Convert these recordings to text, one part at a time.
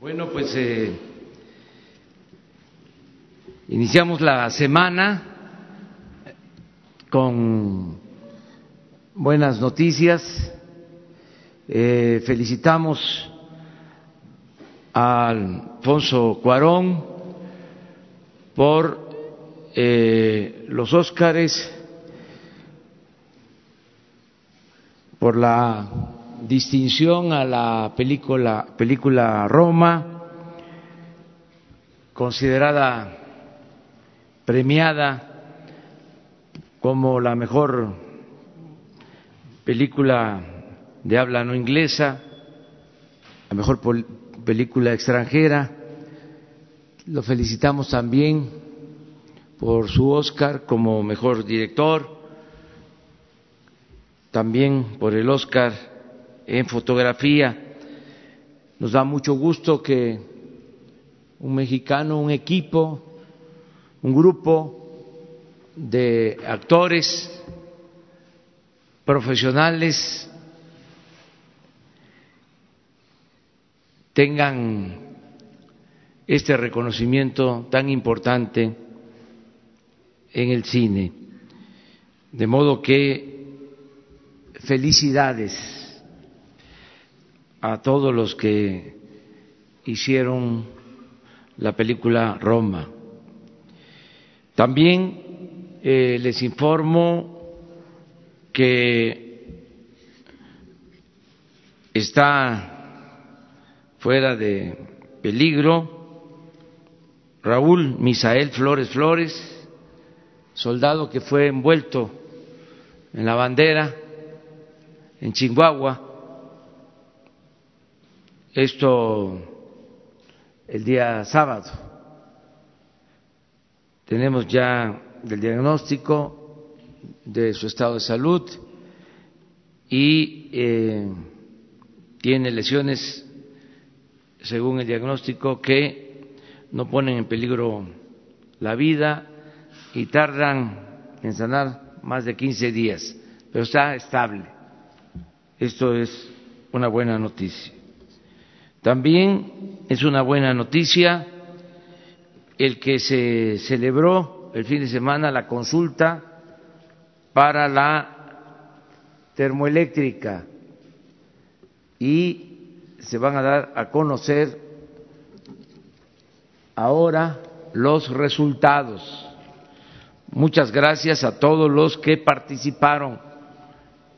Bueno, pues eh, iniciamos la semana con buenas noticias. Eh, felicitamos a Alfonso Cuarón por eh, los Óscares, por la distinción a la película, película Roma, considerada premiada como la mejor película de habla no inglesa, la mejor película extranjera. Lo felicitamos también por su Oscar como mejor director, también por el Oscar en fotografía. Nos da mucho gusto que un mexicano, un equipo, un grupo de actores profesionales tengan este reconocimiento tan importante en el cine. De modo que felicidades a todos los que hicieron la película Roma. También eh, les informo que está fuera de peligro Raúl Misael Flores Flores, soldado que fue envuelto en la bandera en Chihuahua esto el día sábado. Tenemos ya el diagnóstico de su estado de salud y eh, tiene lesiones, según el diagnóstico, que no ponen en peligro la vida y tardan en sanar más de 15 días, pero está estable. Esto es una buena noticia. También es una buena noticia el que se celebró el fin de semana la consulta para la termoeléctrica y se van a dar a conocer ahora los resultados. Muchas gracias a todos los que participaron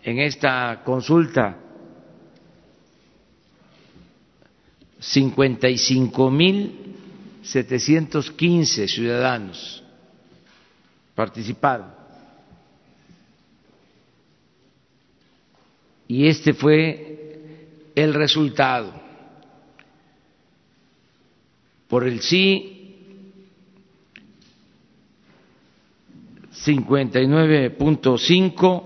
en esta consulta 55 mil 715 ciudadanos participaron. Y este fue el resultado. Por el sí, 59.5,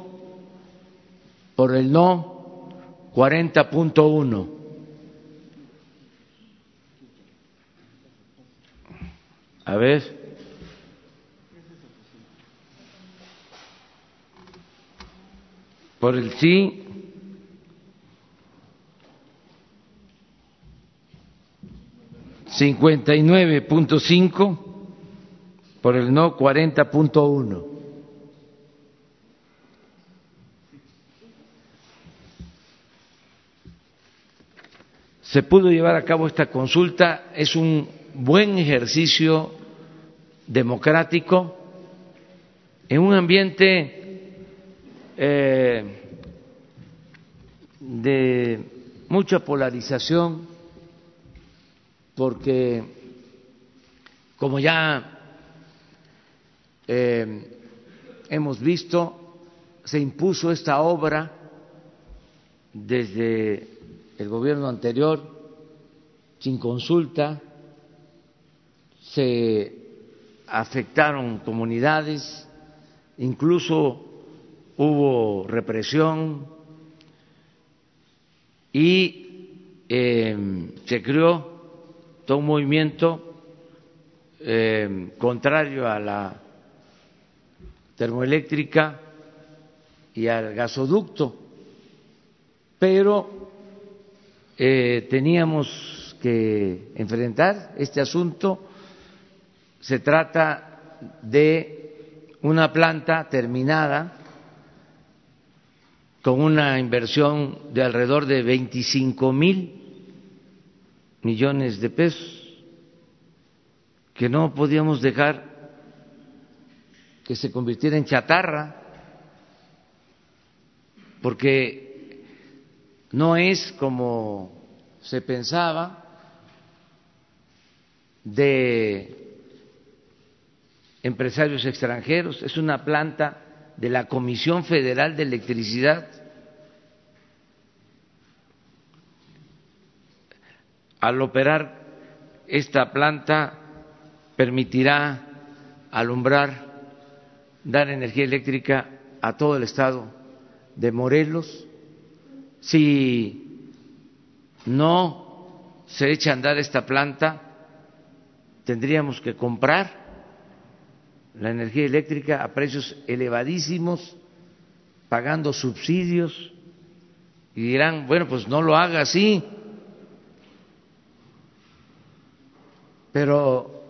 por el no, 40.1. A ver. Por el sí. cincuenta y nueve punto cinco por el no cuarenta punto uno se pudo llevar a cabo esta consulta es un buen ejercicio democrático en un ambiente eh, de mucha polarización, porque como ya eh, hemos visto, se impuso esta obra desde el gobierno anterior sin consulta, se afectaron comunidades, incluso hubo represión y eh, se creó todo un movimiento eh, contrario a la termoeléctrica y al gasoducto, pero eh, teníamos que enfrentar este asunto. Se trata de una planta terminada con una inversión de alrededor de 25 mil millones de pesos que no podíamos dejar que se convirtiera en chatarra, porque no es como se pensaba de empresarios extranjeros, es una planta de la Comisión Federal de Electricidad. Al operar esta planta permitirá alumbrar dar energía eléctrica a todo el estado de Morelos. Si no se echa a andar esta planta, tendríamos que comprar la energía eléctrica a precios elevadísimos, pagando subsidios, y dirán, bueno, pues no lo haga así, pero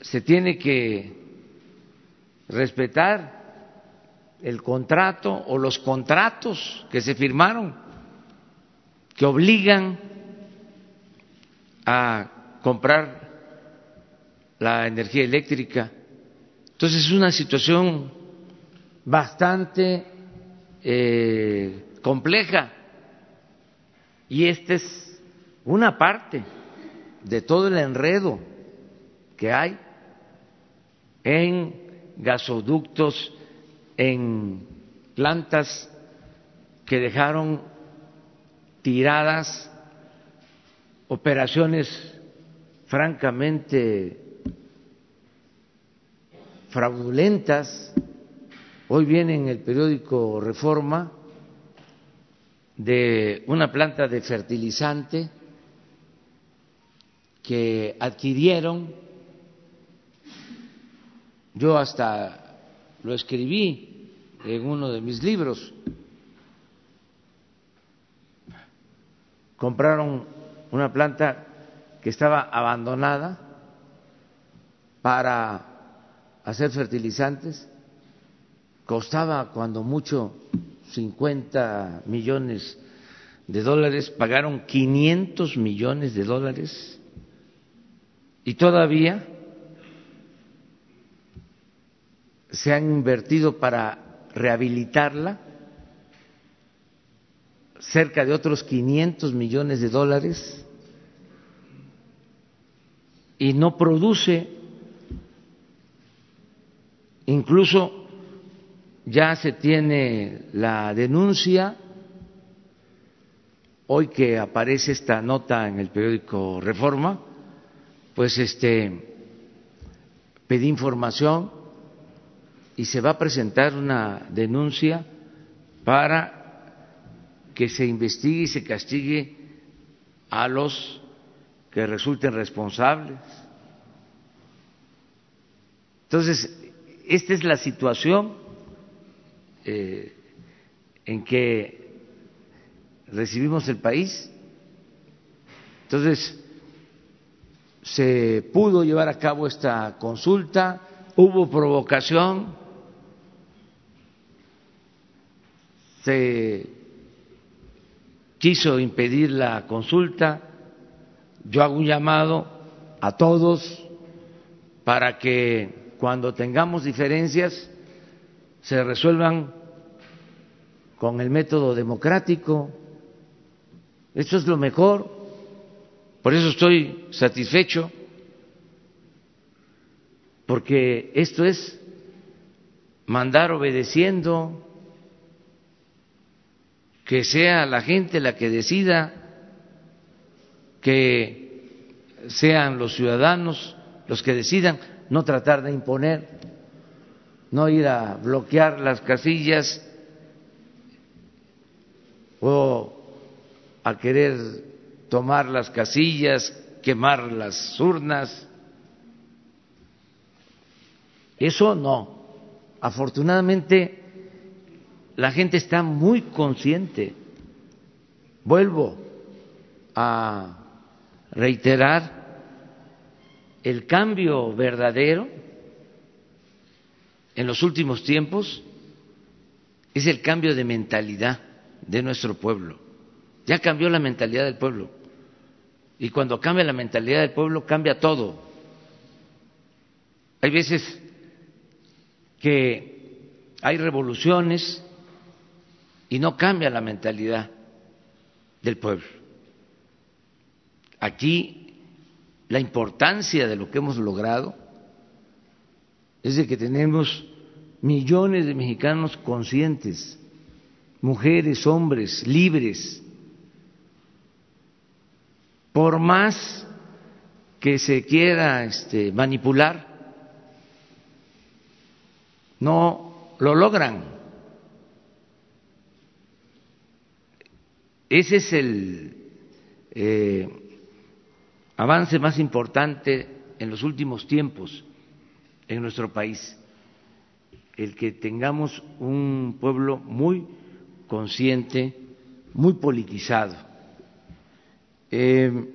se tiene que respetar el contrato o los contratos que se firmaron que obligan a comprar la energía eléctrica. Entonces es una situación bastante eh, compleja y esta es una parte de todo el enredo que hay en gasoductos, en plantas que dejaron tiradas operaciones francamente fraudulentas. Hoy viene en el periódico Reforma de una planta de fertilizante que adquirieron yo hasta lo escribí en uno de mis libros. Compraron una planta que estaba abandonada para hacer fertilizantes. Costaba cuando mucho 50 millones de dólares, pagaron 500 millones de dólares y todavía se han invertido para rehabilitarla cerca de otros 500 millones de dólares y no produce, incluso ya se tiene la denuncia, hoy que aparece esta nota en el periódico Reforma, pues este pedí información y se va a presentar una denuncia para que se investigue y se castigue a los que resulten responsables. Entonces, esta es la situación eh, en que recibimos el país. Entonces, se pudo llevar a cabo esta consulta, hubo provocación, se quiso impedir la consulta, yo hago un llamado a todos para que cuando tengamos diferencias se resuelvan con el método democrático. Eso es lo mejor. Por eso estoy satisfecho, porque esto es mandar obedeciendo que sea la gente la que decida que sean los ciudadanos los que decidan, no tratar de imponer, no ir a bloquear las casillas o a querer tomar las casillas, quemar las urnas. Eso no. Afortunadamente la gente está muy consciente. Vuelvo a reiterar el cambio verdadero en los últimos tiempos es el cambio de mentalidad de nuestro pueblo. Ya cambió la mentalidad del pueblo. Y cuando cambia la mentalidad del pueblo, cambia todo. Hay veces que hay revoluciones y no cambia la mentalidad del pueblo. Aquí la importancia de lo que hemos logrado es de que tenemos millones de mexicanos conscientes, mujeres, hombres, libres. Por más que se quiera este, manipular, no lo logran. Ese es el eh, avance más importante en los últimos tiempos en nuestro país, el que tengamos un pueblo muy consciente, muy politizado. Eh,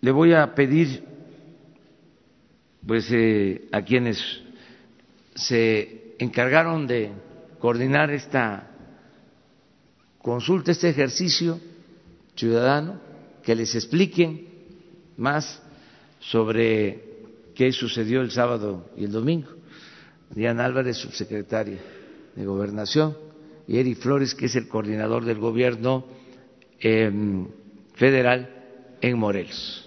le voy a pedir pues eh, a quienes se encargaron de coordinar esta consulta este ejercicio ciudadano, que les expliquen más sobre qué sucedió el sábado y el domingo. Diana Álvarez, subsecretaria de Gobernación, y Eri Flores, que es el coordinador del gobierno em, federal en Morelos.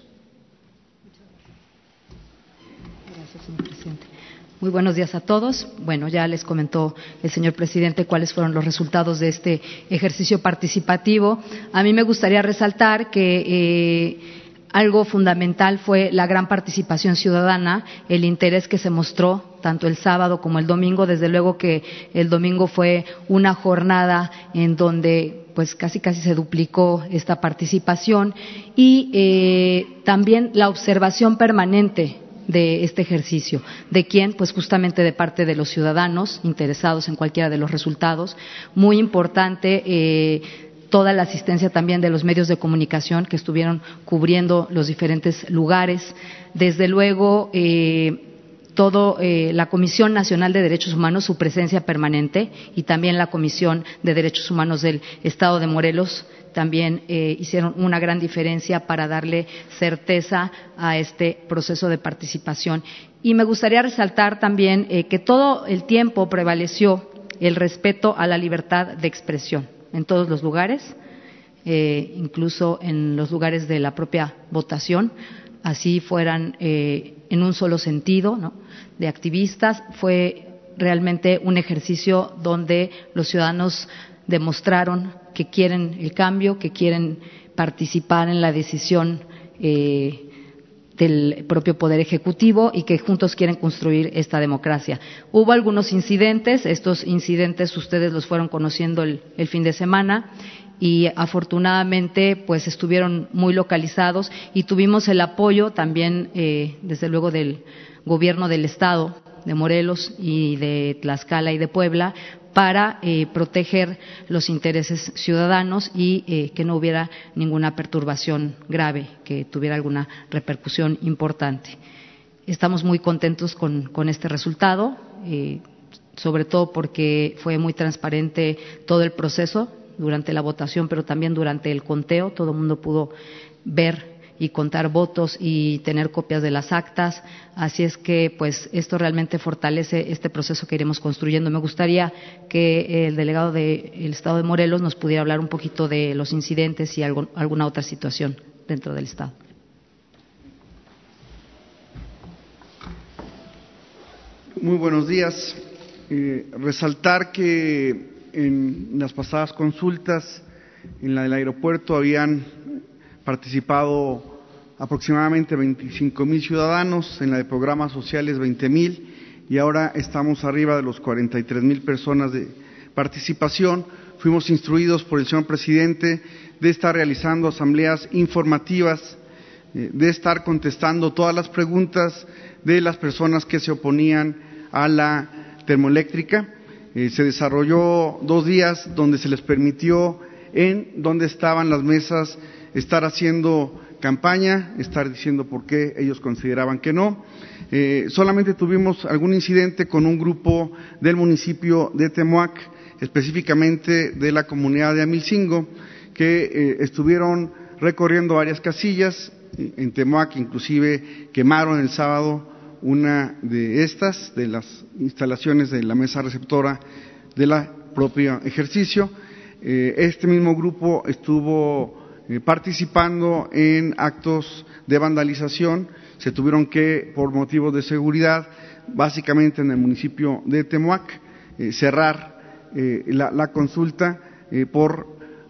Muy buenos días a todos. Bueno, ya les comentó el señor presidente cuáles fueron los resultados de este ejercicio participativo. A mí me gustaría resaltar que eh, algo fundamental fue la gran participación ciudadana, el interés que se mostró tanto el sábado como el domingo. Desde luego que el domingo fue una jornada en donde pues casi casi se duplicó esta participación y eh, también la observación permanente de este ejercicio. ¿De quién? Pues justamente de parte de los ciudadanos interesados en cualquiera de los resultados. Muy importante. Eh, toda la asistencia también de los medios de comunicación que estuvieron cubriendo los diferentes lugares. Desde luego, eh, eh, la Comisión Nacional de Derechos Humanos, su presencia permanente, y también la Comisión de Derechos Humanos del Estado de Morelos también eh, hicieron una gran diferencia para darle certeza a este proceso de participación. Y me gustaría resaltar también eh, que todo el tiempo prevaleció el respeto a la libertad de expresión en todos los lugares, eh, incluso en los lugares de la propia votación, así fueran en un solo sentido, de activistas. Fue realmente un ejercicio donde los ciudadanos demostraron que quieren el cambio, que quieren participar en la decisión eh, del propio Poder Ejecutivo y que juntos quieren construir esta democracia. Hubo algunos incidentes, estos incidentes ustedes los fueron conociendo el, fin de semana y afortunadamente pues estuvieron muy localizados y tuvimos el apoyo también eh, desde luego del gobierno del estado de Morelos y de Tlaxcala y de Puebla para eh, proteger los intereses ciudadanos y eh, que no hubiera ninguna perturbación grave, que tuviera alguna repercusión importante. Estamos muy contentos con, este resultado, eh, sobre todo porque fue muy transparente todo el proceso durante la votación, pero también durante el conteo. Todo el mundo pudo ver y contar votos y tener copias de las actas. Así es que, pues, esto realmente fortalece este proceso que iremos construyendo. Me gustaría que el delegado del Estado de Morelos nos pudiera hablar un poquito de los incidentes y alguna otra situación dentro del Estado. Muy buenos días. Eh, resaltar que en las pasadas consultas en la del aeropuerto habían participado aproximadamente 25 mil ciudadanos, en la de programas sociales 20 mil y ahora estamos arriba de los 43 mil personas de participación. Fuimos instruidos por el señor presidente de estar realizando asambleas informativas, eh, de estar contestando todas las preguntas de las personas que se oponían a la termoeléctrica. Eh, se desarrolló dos días donde se les permitió en donde estaban las mesas estar haciendo campaña, estar diciendo por qué ellos consideraban que no. Eh, solamente tuvimos algún incidente con un grupo del municipio de Temuac, específicamente de la comunidad de Amilcingo, que eh, estuvieron recorriendo varias casillas. En Temuac inclusive quemaron el sábado una de estas, de las instalaciones de la mesa receptora de la propia ejercicio. Eh, este mismo grupo estuvo participando en actos de vandalización. Se tuvieron que, por motivos de seguridad, básicamente en el municipio de Temuac, eh, cerrar la, consulta por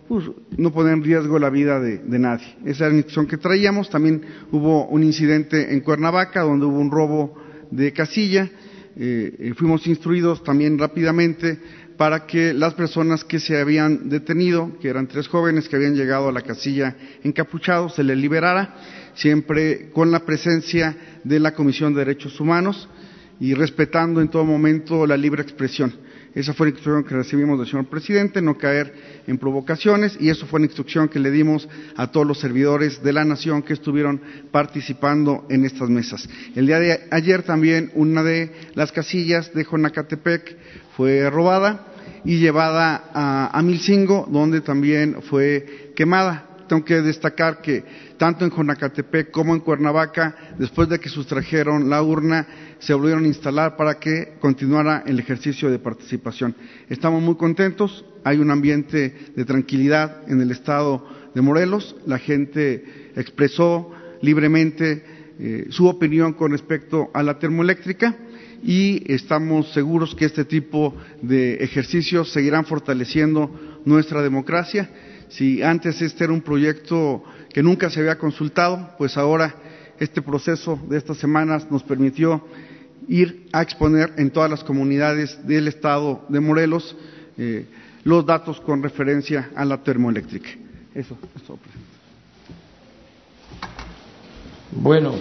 pues, no poner en riesgo la vida de, nadie. Esa era la instrucción que traíamos. También hubo un incidente en Cuernavaca donde hubo un robo de casilla. fuimos instruidos también rápidamente para que las personas que se habían detenido, que eran tres jóvenes que habían llegado a la casilla encapuchados, se les liberara, siempre con la presencia de la Comisión de Derechos Humanos y respetando en todo momento la libre expresión. Esa fue la instrucción que recibimos del señor presidente, no caer en provocaciones, y eso fue la instrucción que le dimos a todos los servidores de la nación que estuvieron participando en estas mesas. El día de ayer también una de las casillas de Jonacatepec fue robada y llevada a, a Milcingo, donde también fue quemada. Tengo que destacar que tanto en Jonacatepec como en Cuernavaca, después de que sustrajeron la urna, se volvieron a instalar para que continuara el ejercicio de participación. Estamos muy contentos, hay un ambiente de tranquilidad en el estado de Morelos, la gente expresó libremente eh, su opinión con respecto a la termoeléctrica y estamos seguros que este tipo de ejercicios seguirán fortaleciendo nuestra democracia. Si antes este era un proyecto que nunca se había consultado, pues ahora este proceso de estas semanas nos permitió ir a exponer en todas las comunidades del estado de Morelos eh, los datos con referencia a la termoeléctrica. Eso, eso. Bueno,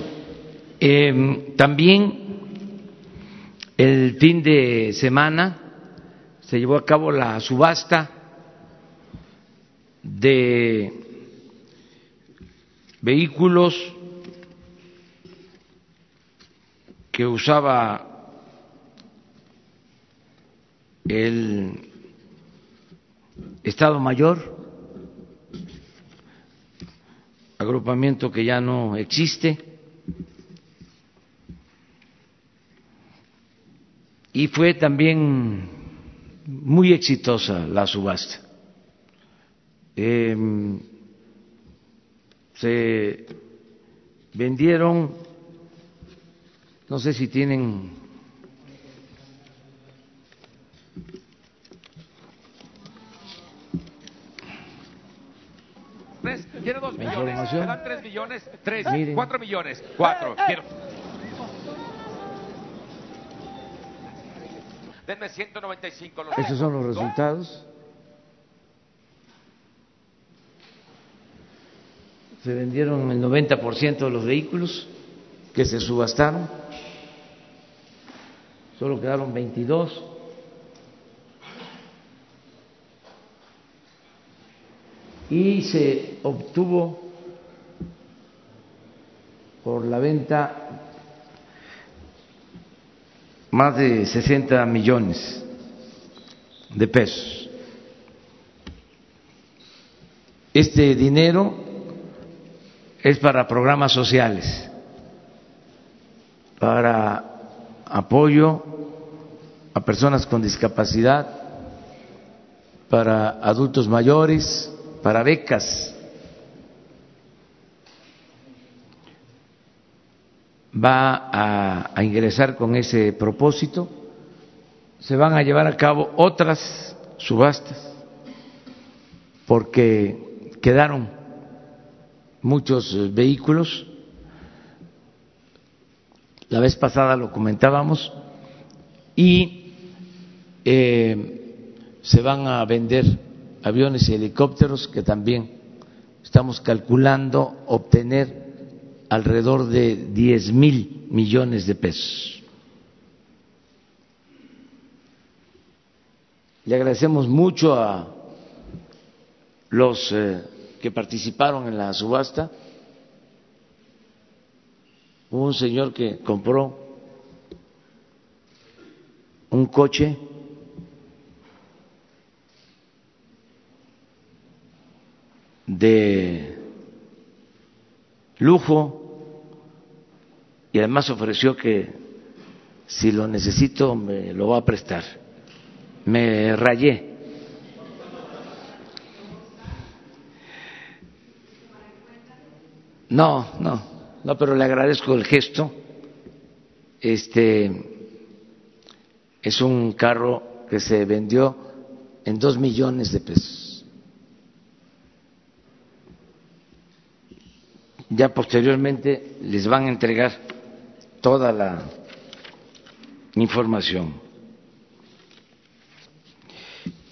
eh, también el fin de semana se llevó a cabo la subasta de vehículos que usaba el Estado Mayor, agrupamiento que ya no existe, y fue también muy exitosa la subasta. Em, se vendieron, no sé si tienen Quiero dos millones, me dan tres millones, tres, cuatro millones, cuatro. Quiero. Denme 195. Los Esos son los resultados. Se vendieron el 90% de los vehículos que se subastaron. Solo quedaron 22. Y se obtuvo por la venta más de 60 millones de pesos. Este dinero es para programas sociales, para apoyo a personas con discapacidad, para adultos mayores, para becas va a, ingresar con ese propósito. Se van a llevar a cabo otras subastas porque quedaron muchos eh, vehículos. La vez pasada lo comentábamos y eh, se van a vender aviones y helicópteros que también estamos calculando obtener alrededor de 10 mil millones de pesos. Le agradecemos mucho a los eh, que participaron en la subasta. Hubo un señor que compró un coche de lujo y además ofreció que si lo necesito me lo va a prestar. Me rayé. No, no, no, pero le agradezco el gesto. Este es un carro que se vendió en dos millones de pesos. Ya posteriormente les van a entregar toda la información.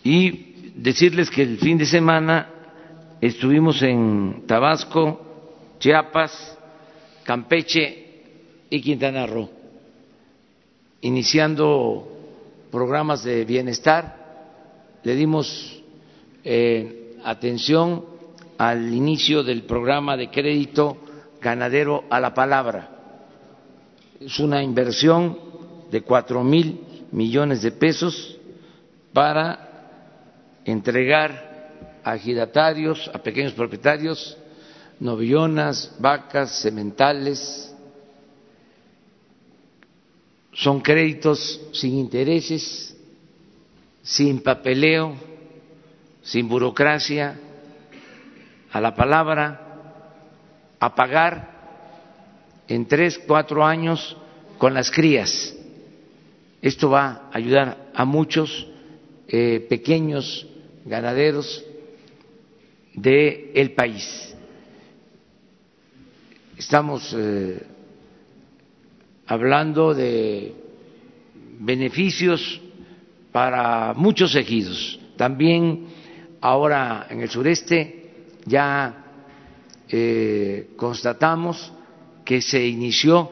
Y decirles que el fin de semana estuvimos en Tabasco, Chiapas, Campeche y Quintana Roo, iniciando programas de bienestar, le dimos eh, atención al inicio del programa de crédito ganadero a la palabra. Es una inversión de cuatro mil millones de pesos para entregar a giratarios, a pequeños propietarios, novillonas, vacas, sementales. Son créditos sin intereses, sin papeleo, sin burocracia, a la palabra, a pagar en tres, cuatro años con las crías. Esto va a ayudar a muchos eh, pequeños ganaderos del el país estamos eh, hablando de beneficios para muchos ejidos. También ahora en el sureste ya eh, constatamos que se inició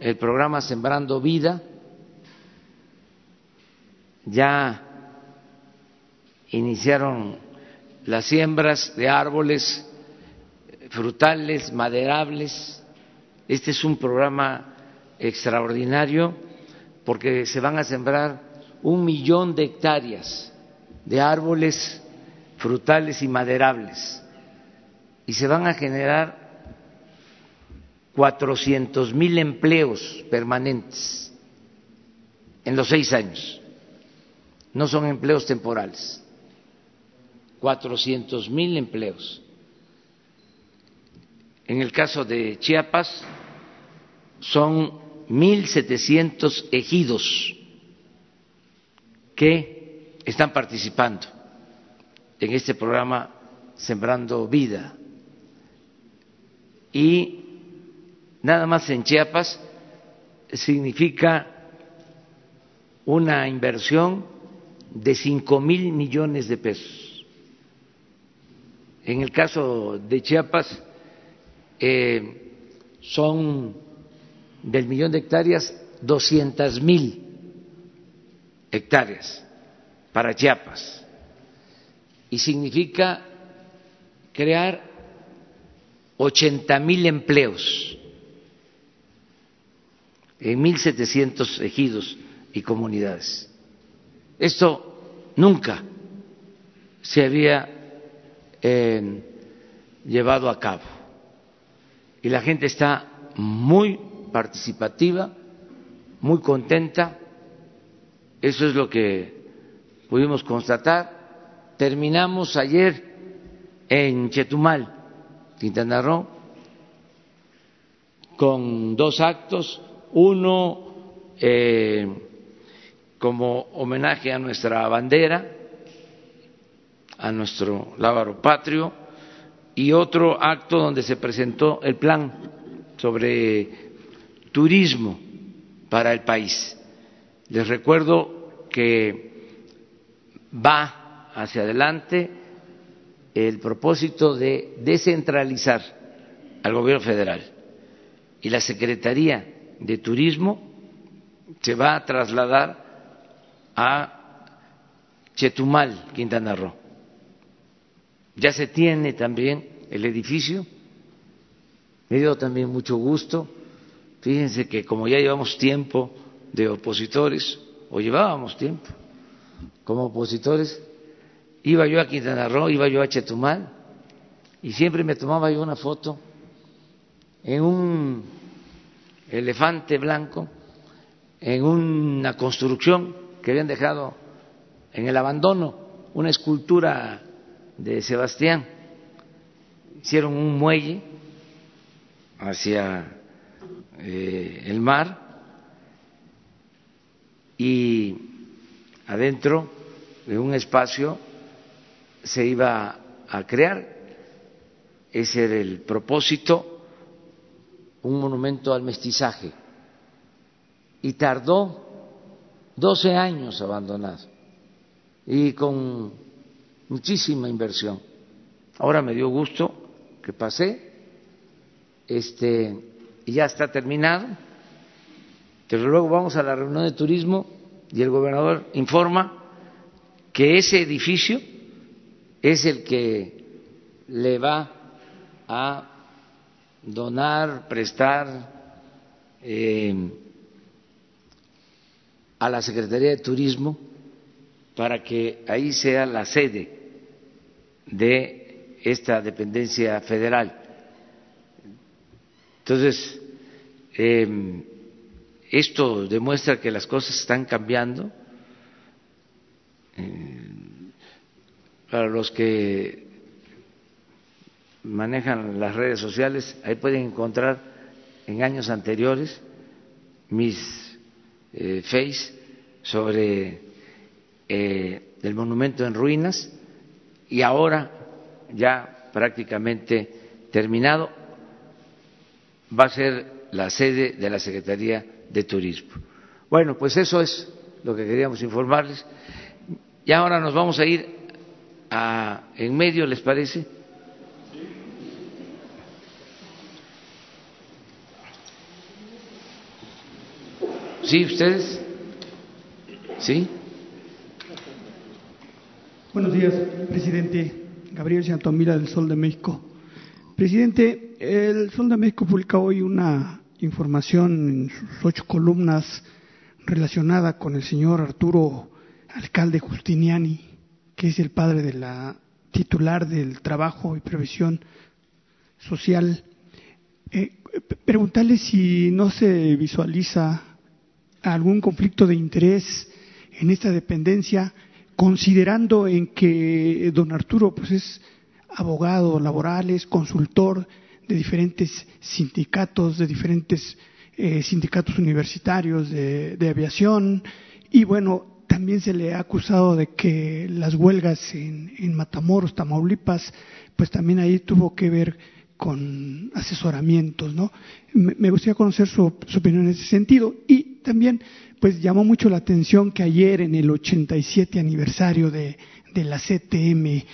el programa Sembrando Vida, ya iniciaron las siembras de árboles frutales, maderables. Este es un programa extraordinario porque se van a sembrar un millón de hectáreas de árboles frutales y maderables y se van a generar cuatrocientos mil empleos permanentes en los seis años. No son empleos temporales, cuatrocientos mil empleos. En el caso de Chiapas son 1.700 ejidos que están participando en este programa Sembrando Vida. Y nada más en Chiapas significa una inversión de cinco mil millones de pesos. En el caso de Chiapas, eh, son del millón de hectáreas doscientas mil hectáreas para Chiapas y significa crear ochenta mil empleos en mil setecientos ejidos y comunidades. Esto nunca se había eh, llevado a cabo y la gente está muy participativa, muy contenta. Eso es lo que pudimos constatar. Terminamos ayer en Chetumal, Quintana Roo, con dos actos, uno eh, como homenaje a nuestra bandera, a nuestro lábaro patrio, y otro acto donde se presentó el plan sobre turismo para el país. Les recuerdo que va hacia adelante el propósito de descentralizar al gobierno federal y la Secretaría de Turismo se va a trasladar a Chetumal, Quintana Roo. Ya se tiene también el edificio. Me dio también mucho gusto. Fíjense que como ya llevamos tiempo de opositores, o llevábamos tiempo como opositores, iba yo a Quintana Roo, iba yo a Chetumal, y siempre me tomaba yo una foto en un elefante blanco, en una construcción que habían dejado en el abandono, una escultura de Sebastián. Hicieron un muelle hacia eh, el mar y adentro de un espacio se iba a crear, ese era el propósito, un monumento al mestizaje. Y tardó 12 años abandonado y con muchísima inversión. Ahora me dio gusto que pasé, este, y ya está terminado, pero luego vamos a la reunión de turismo y el gobernador informa que ese edificio es el que le va a donar, prestar eh, a la Secretaría de Turismo para que ahí sea la sede de esta dependencia federal. Entonces, eh, esto demuestra que las cosas están cambiando. Eh, para los que manejan las redes sociales, ahí pueden encontrar en años anteriores mis eh, face sobre eh, del monumento en ruinas y ahora ya prácticamente terminado va a ser la sede de la Secretaría de Turismo. Bueno, pues eso es lo que queríamos informarles. Y ahora nos vamos a ir en medio, ¿les parece? ¿Sí, ustedes? ¿Sí? Buenos días, presidente Gabriel Santomira del Sol de México. Presidente, el Sol de México publica hoy una información en sus ocho columnas relacionada con el señor Arturo Alcalde Justiniani, que es el padre de la titular del Trabajo y Previsión Social. Eh, preguntarle si no se visualiza algún conflicto de interés en esta dependencia considerando en que don Arturo pues es abogado laboral, es consultor de diferentes sindicatos, de diferentes eh, sindicatos universitarios de, aviación y bueno, también se le ha acusado de que las huelgas en, Matamoros, Tamaulipas, pues también ahí tuvo que ver con asesoramientos, ¿no? Me, gustaría conocer su, su opinión en ese sentido y también pues llamó mucho la atención que ayer en el 87 aniversario de, la CTM,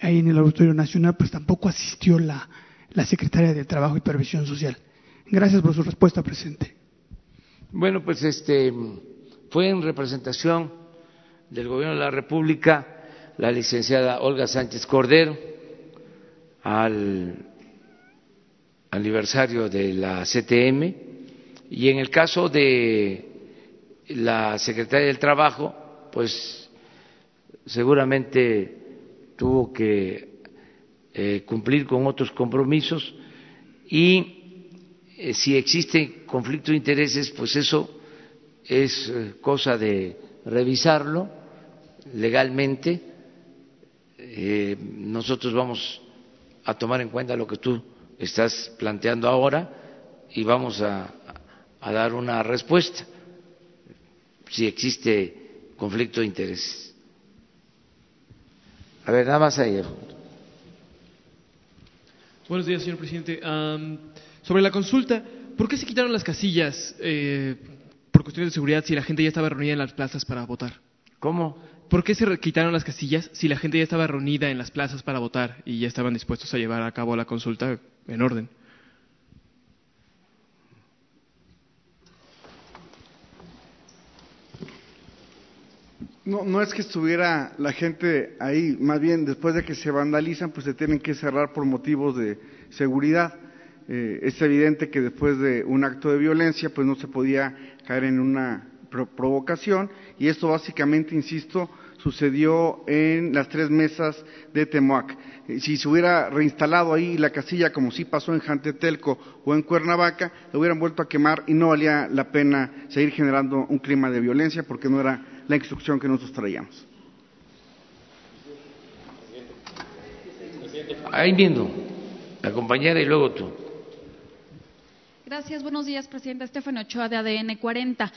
ahí en el Auditorio Nacional, pues tampoco asistió la, la secretaria de Trabajo y Previsión Social. Gracias por su respuesta, presente. Bueno, pues este fue en representación del Gobierno de la República la licenciada Olga Sánchez Cordero al aniversario de la CTM y en el caso de la secretaria del Trabajo, pues seguramente tuvo que eh, cumplir con otros compromisos y eh, si existe conflicto de intereses, pues eso es eh, cosa de revisarlo legalmente. nosotros vamos a tomar en cuenta lo que tú estás planteando ahora y vamos a dar una respuesta si existe conflicto de interés. A ver, nada más ahí. Buenos días, señor presidente. Um, sobre la consulta, ¿por qué se quitaron las casillas eh, por cuestiones de seguridad si la gente ya estaba reunida en las plazas para votar? ¿Cómo? ¿Por qué se quitaron las casillas si la gente ya estaba reunida en las plazas para votar y ya estaban dispuestos a llevar a cabo la consulta en orden? No, no es que estuviera la gente ahí, más bien después de que se vandalizan, pues se tienen que cerrar por motivos de seguridad. Eh, es evidente que después de un acto de violencia, pues no se podía caer en una provocación y esto básicamente, insisto, sucedió en las tres mesas de Temoac. Eh, si se hubiera reinstalado ahí la casilla como sí pasó en Jantetelco o en Cuernavaca, lo hubieran vuelto a quemar y no valía la pena seguir generando un clima de violencia porque no era la instrucción que nosotros traíamos. Ahí viendo, la compañera y luego tú. Gracias, buenos días, presidenta. Estefano Ochoa de ADN 40.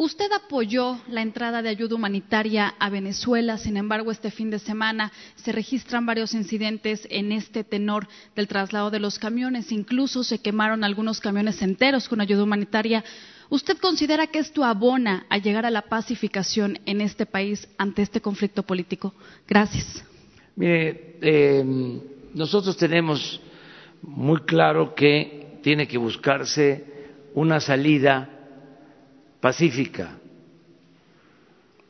Usted apoyó la entrada de ayuda humanitaria a Venezuela, sin embargo, este fin de semana se registran varios incidentes en este tenor del traslado de los camiones. Incluso se quemaron algunos camiones enteros con ayuda humanitaria. ¿Usted considera que esto abona a llegar a la pacificación en este país ante este conflicto político? Gracias. Mire, eh, nosotros tenemos muy claro que tiene que buscarse una salida pacífica,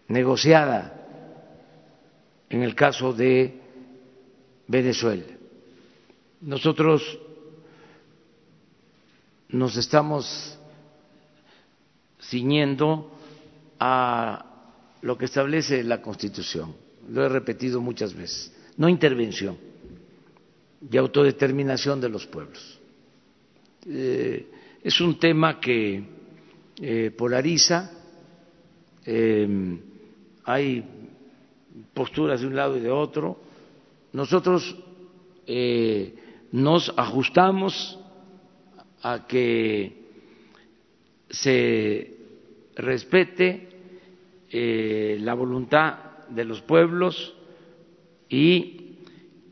negociada, en el caso de Venezuela. Nosotros nos estamos ciñendo a lo que establece la Constitución. Lo he repetido muchas veces. No intervención y autodeterminación de los pueblos. Eh, es un tema que eh, polariza, eh, hay posturas de un lado y de otro. Nosotros nos ajustamos a que se respete eh, la voluntad de los pueblos y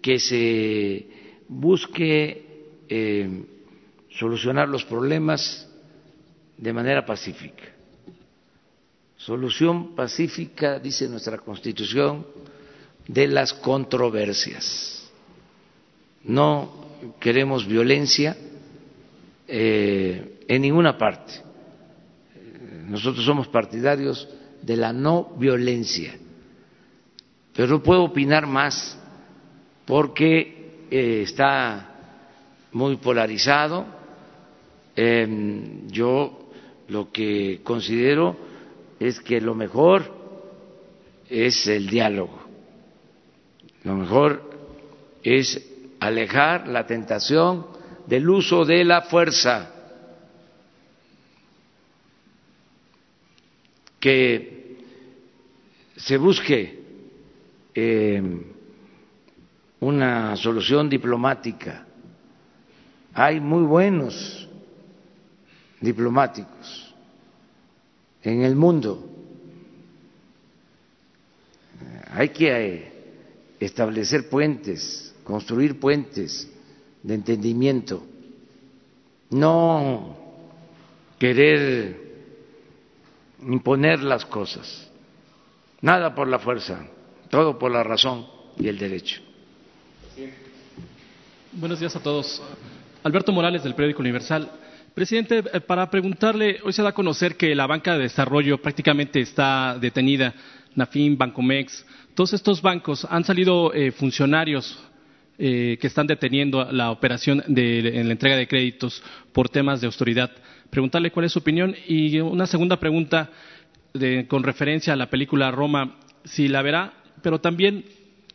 que se busque eh, solucionar los problemas de manera pacífica. Solución pacífica, dice nuestra Constitución, de las controversias. No queremos violencia eh, en ninguna parte nosotros somos partidarios de la no violencia, pero no puedo opinar más porque eh, está muy polarizado. Em, yo lo que considero es que lo mejor es el diálogo, lo mejor es alejar la tentación del uso de la fuerza que se busque eh, una solución diplomática. Hay muy buenos diplomáticos en el mundo. Hay que eh, establecer puentes, construir puentes de entendimiento, no querer imponer las cosas. Nada por la fuerza, todo por la razón y el derecho. Buenos días a todos. Alberto Morales del periódico Universal. Presidente, eh, para preguntarle, hoy se da a conocer que la banca de desarrollo prácticamente está detenida, Nafin, Bancomex, todos estos bancos han salido eh, funcionarios eh, que están deteniendo la operación de, la entrega de créditos por temas de autoridad preguntarle cuál es su opinión. Y una segunda pregunta con referencia a la película Roma, si la verá, pero también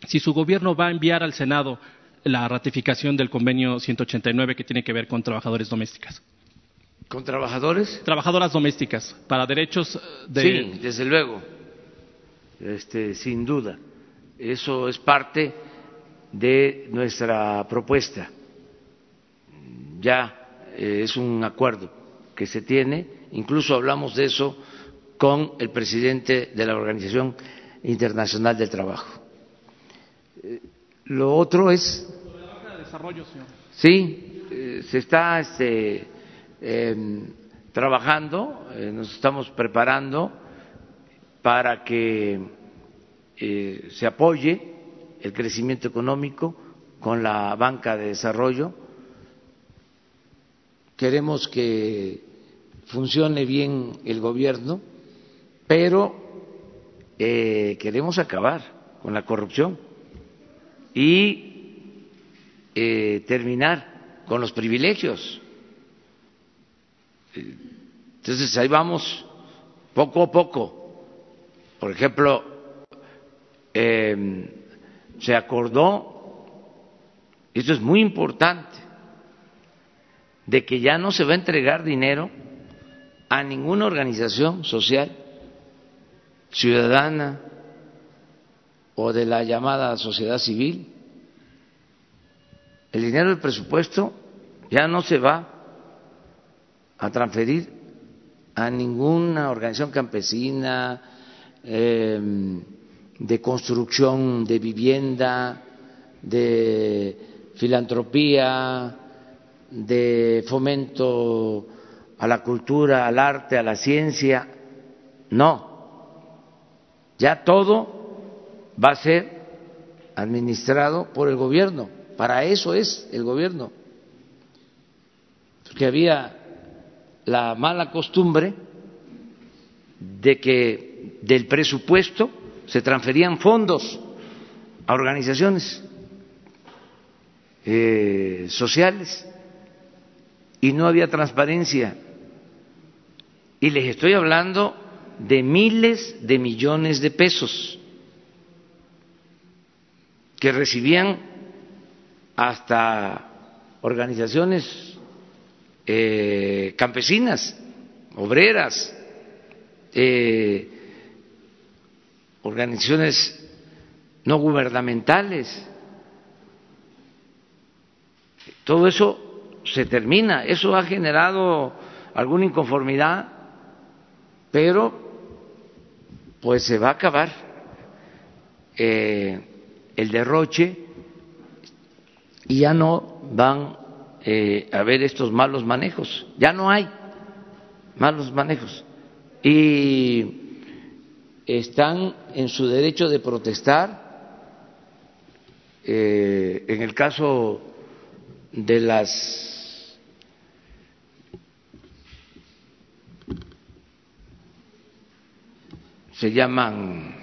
si su gobierno va a enviar al Senado la ratificación del convenio 189 que tiene que ver con trabajadores domésticas. ¿Con trabajadores? Trabajadoras domésticas, para derechos de. Sí, desde luego, este, sin duda. Eso es parte de nuestra propuesta. Ya eh, es un acuerdo que se tiene, incluso hablamos de eso con el presidente de la Organización Internacional del Trabajo. Eh, lo otro es. Desarrollo, señor Sí, eh, se está este, em, trabajando, eh, nos estamos preparando para que eh, se apoye el crecimiento económico con la banca de desarrollo. Queremos que funcione bien el gobierno, pero eh, queremos acabar con la corrupción y terminar con los privilegios. Entonces ahí vamos poco a poco. Por ejemplo, eh, se acordó, esto es muy importante, de que ya no se va a entregar dinero a ninguna organización social, ciudadana o de la llamada sociedad civil. El dinero del presupuesto ya no se va a transferir a ninguna organización campesina, eh, de construcción de vivienda, de filantropía, de fomento a la cultura, al arte, a la ciencia. No, ya todo va a ser administrado por el gobierno. Para eso es el gobierno. Porque había la mala costumbre de que del presupuesto se transferían fondos a organizaciones eh, sociales y no había transparencia. Y les estoy hablando de miles de millones de pesos que recibían hasta organizaciones eh, campesinas, obreras, eh, organizaciones no gubernamentales. Todo eso se termina, eso ha generado alguna inconformidad, pero pues se va a acabar eh, el derroche y ya no van eh, a haber estos malos manejos, ya no hay malos manejos. Y están en su derecho de protestar. Eh, en el caso de las se llaman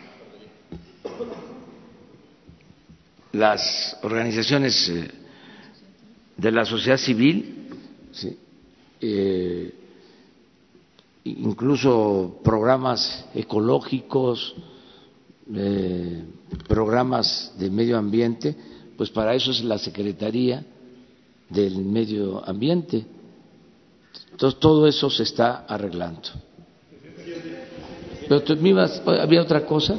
las organizaciones eh, de la sociedad civil, eh, incluso programas ecológicos, eh, programas de medio ambiente, pues para eso es la Secretaría del Medio Ambiente. Todo eso se está arreglando. Pero tú, ¿había otra cosa?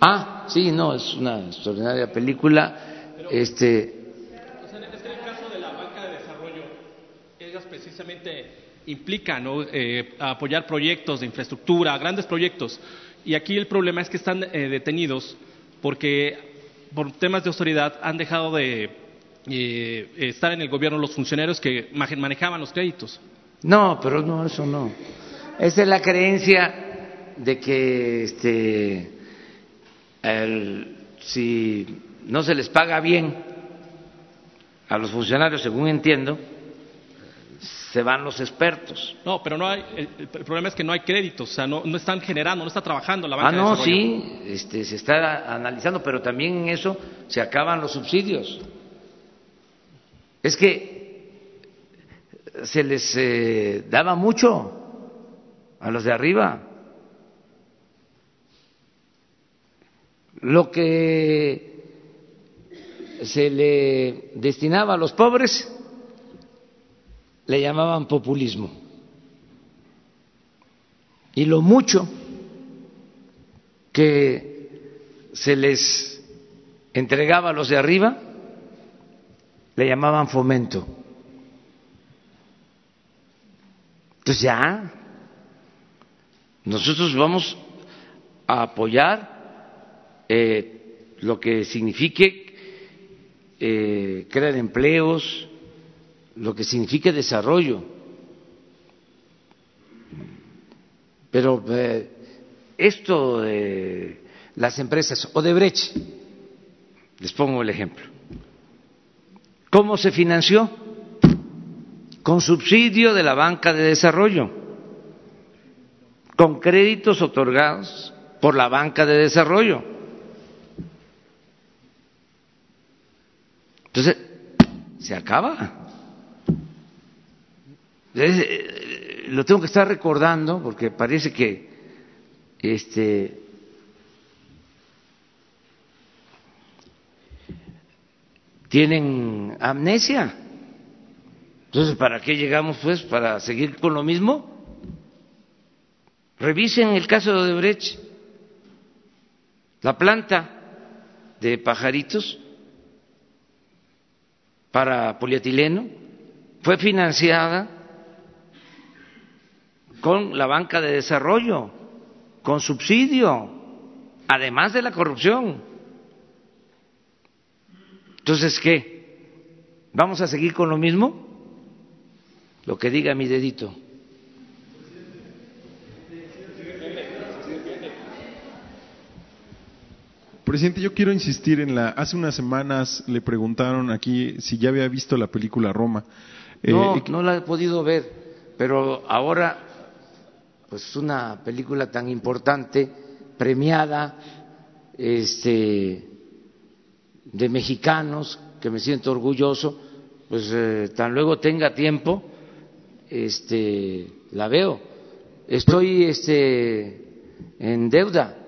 Ah, sí, no, es una extraordinaria película. Este, precisamente implica eh, apoyar proyectos de infraestructura, grandes proyectos. Y aquí el problema es que están eh, detenidos porque por temas de autoridad han dejado de eh, estar en el gobierno los funcionarios que manejaban los créditos. No, pero no, eso no. Esa es la creencia de que este, si no se les paga bien a los funcionarios, según entiendo, se van los expertos. No, pero no hay, el, problema es que no hay créditos, o sea, no, no, están generando, no está trabajando la banca. Ah, no, sí, este, se está analizando, pero también en eso se acaban los subsidios. Es que se les eh, daba mucho a los de arriba. Lo que se le destinaba a los pobres le llamaban populismo. Y lo mucho que se les entregaba a los de arriba, le llamaban fomento. Entonces ya, nosotros vamos a apoyar eh, lo que signifique eh, crear empleos, lo que significa desarrollo. Pero eh, esto de las empresas Odebrecht, les pongo el ejemplo. ¿Cómo se financió? Con subsidio de la banca de desarrollo, con créditos otorgados por la banca de desarrollo. Entonces, se acaba. Eh, lo tengo que estar recordando porque parece que este tienen amnesia. Entonces, ¿para qué llegamos pues? ¿Para seguir con lo mismo? Revisen el caso de Odebrecht. La planta de pajaritos para polietileno fue financiada con la banca de desarrollo, con subsidio, además de la corrupción. Entonces, ¿qué? ¿Vamos a seguir con lo mismo? Lo que diga mi dedito. Presidente, yo quiero insistir en la. Hace unas semanas le preguntaron aquí si ya había visto la película Roma. Eh, no, no la he podido ver, pero ahora, pues una película tan importante, premiada, este, de mexicanos, que me siento orgulloso, pues eh, tan luego tenga tiempo, este, la veo. Estoy este, en deuda,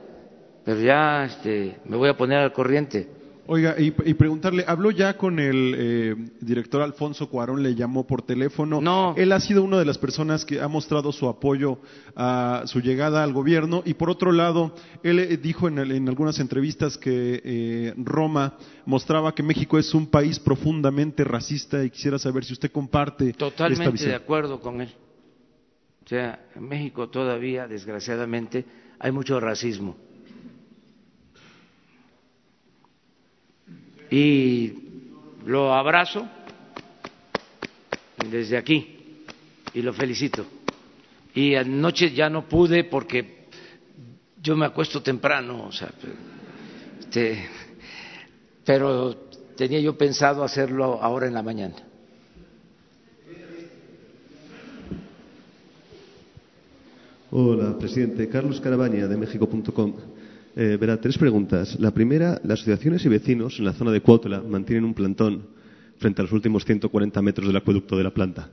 pero ya este, me voy a poner al corriente. Oiga, y, preguntarle, ¿habló ya con el eh, director Alfonso Cuarón? ¿Le llamó por teléfono? No. Él ha sido una de las personas que ha mostrado su apoyo a su llegada al gobierno. Y por otro lado, él eh, dijo en, algunas entrevistas que eh, Roma mostraba que México es un país profundamente racista y quisiera saber si usted comparte Totalmente esta visión. de acuerdo con él. O sea, en México todavía, desgraciadamente, hay mucho racismo y lo abrazo desde aquí y lo felicito. Y anoche ya no pude porque yo me acuesto temprano, o sea, este, pero tenía yo pensado hacerlo ahora en la mañana. Hola, presidente. Carlos Carabaña, de México.com. Eh, verá, tres preguntas. La primera, las asociaciones y vecinos en la zona de Cuautla mantienen un plantón frente a los últimos 140 metros del acueducto de la planta.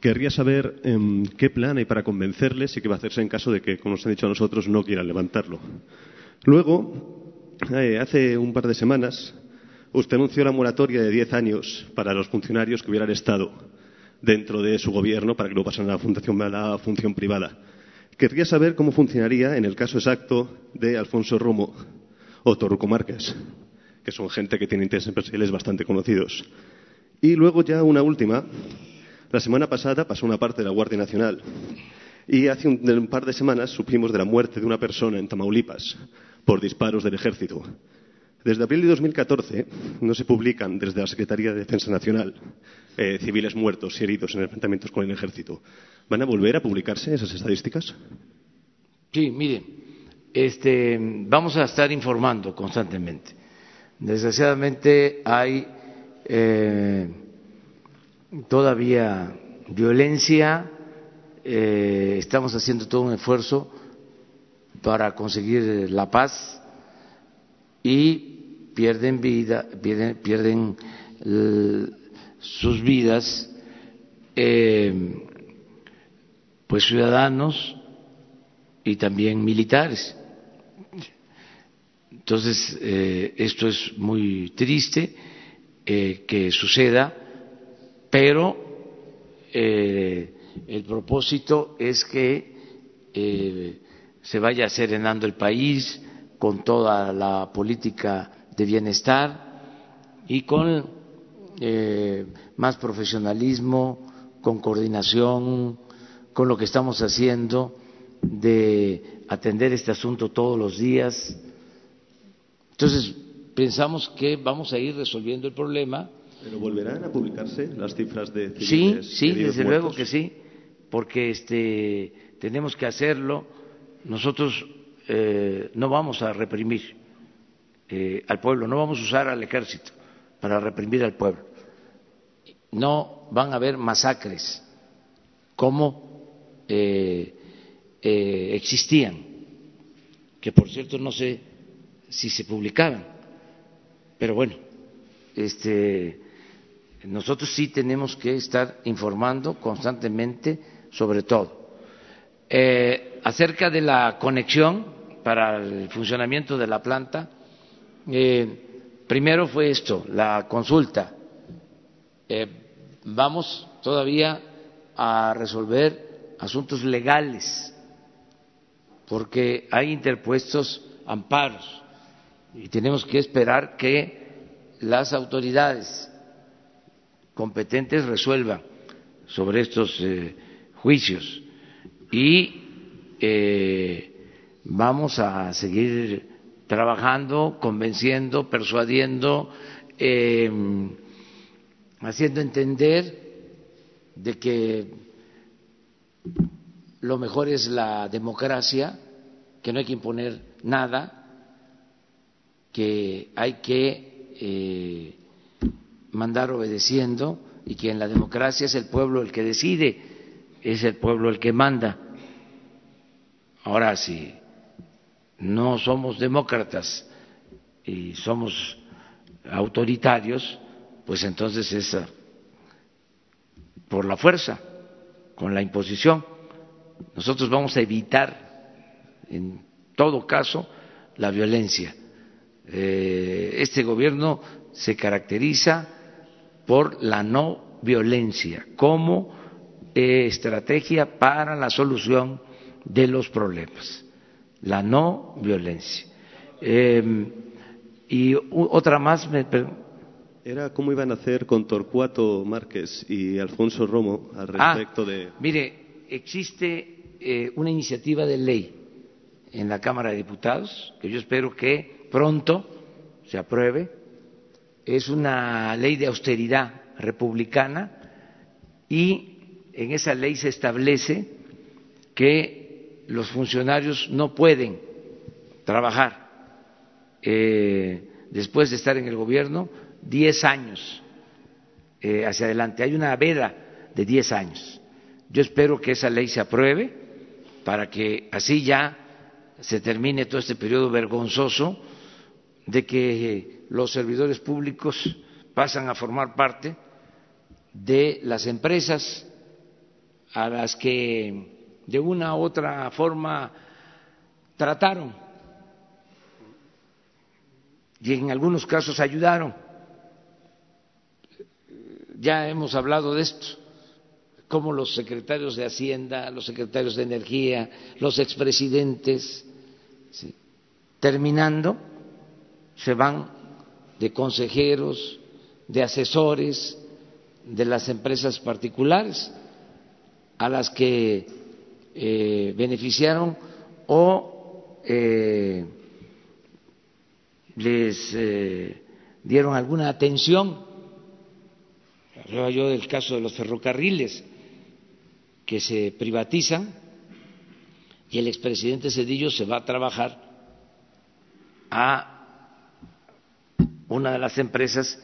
Querría saber em, qué plan hay para convencerles y qué va a hacerse en caso de que, como nos han dicho a nosotros, no quieran levantarlo. Luego, eh, hace un par de semanas, usted anunció la moratoria de 10 años para los funcionarios que hubieran estado dentro de su gobierno para que lo pasaran a la, a la función privada. Querría saber cómo funcionaría en el caso exacto de Alfonso Romo o Torruco Márquez, que son gente que tiene intereses empresariales bastante conocidos. Y luego ya una última. La semana pasada pasó una parte de la Guardia Nacional y hace un, par de semanas supimos de la muerte de una persona en Tamaulipas por disparos del ejército. Desde abril de 2014 no se publican desde la Secretaría de Defensa Nacional eh, civiles muertos y heridos en enfrentamientos con el ejército. ¿Van a volver a publicarse esas estadísticas? Sí, mire, este, vamos a estar informando constantemente. Desgraciadamente hay eh, todavía violencia, eh, estamos haciendo todo un esfuerzo para conseguir la paz y pierden vida, pierden, pierden sus vidas eh, pues ciudadanos y también militares. Entonces, eh, esto es muy triste eh, que suceda, pero el propósito es que se vaya serenando el país con toda la política de bienestar y con más profesionalismo, con coordinación, con lo que estamos haciendo de atender este asunto todos los días. Entonces, pensamos que vamos a ir resolviendo el problema. ¿Pero volverán a publicarse las cifras de Sí, sí, desde luego que sí, porque este, tenemos que hacerlo. Nosotros eh, no vamos a reprimir eh, al pueblo, no vamos a usar al ejército para reprimir al pueblo. No van a haber masacres como eh, existían, que por cierto no sé si se publicaban, pero bueno, este, nosotros sí tenemos que estar informando constantemente sobre todo. acerca de la conexión para el funcionamiento de la planta, eh, primero fue esto, la consulta. Eh, vamos todavía a resolver asuntos legales, porque hay interpuestos amparos y tenemos que esperar que las autoridades competentes resuelvan sobre estos eh, juicios y vamos a seguir trabajando, convenciendo, persuadiendo, eh, haciendo entender de que lo mejor es la democracia, que no hay que imponer nada, que hay que eh, mandar obedeciendo y que en la democracia es el pueblo el que decide, es el pueblo el que manda. Ahora sí no somos demócratas y somos autoritarios, pues entonces es ah, por la fuerza, con la imposición. Nosotros vamos a evitar, en todo caso, la violencia. Eh, este gobierno se caracteriza por la no violencia como estrategia para la solución de los problemas la no violencia. Eh, y otra más me. Era cómo iban a hacer con Torcuato Márquez y Alfonso Romo al ah, respecto de. Mire, existe eh, una iniciativa de ley en la Cámara de Diputados que yo espero que pronto se apruebe. Es una ley de austeridad republicana y en esa ley se establece que los funcionarios no pueden trabajar eh, después de estar en el gobierno diez años eh, hacia adelante. Hay una veda de diez años. Yo espero que esa ley se apruebe para que así ya se termine todo este periodo vergonzoso de que los servidores públicos pasan a formar parte de las empresas a las que de una u otra forma trataron y en algunos casos ayudaron. Ya hemos hablado de esto, como los secretarios de Hacienda, los secretarios de Energía, los expresidentes, terminando, se van de consejeros, de asesores de las empresas particulares a las que eh, beneficiaron o eh, les eh, dieron alguna atención. Hablaba yo del caso de los ferrocarriles que se privatizan y el expresidente Cedillo se va a trabajar a una de las empresas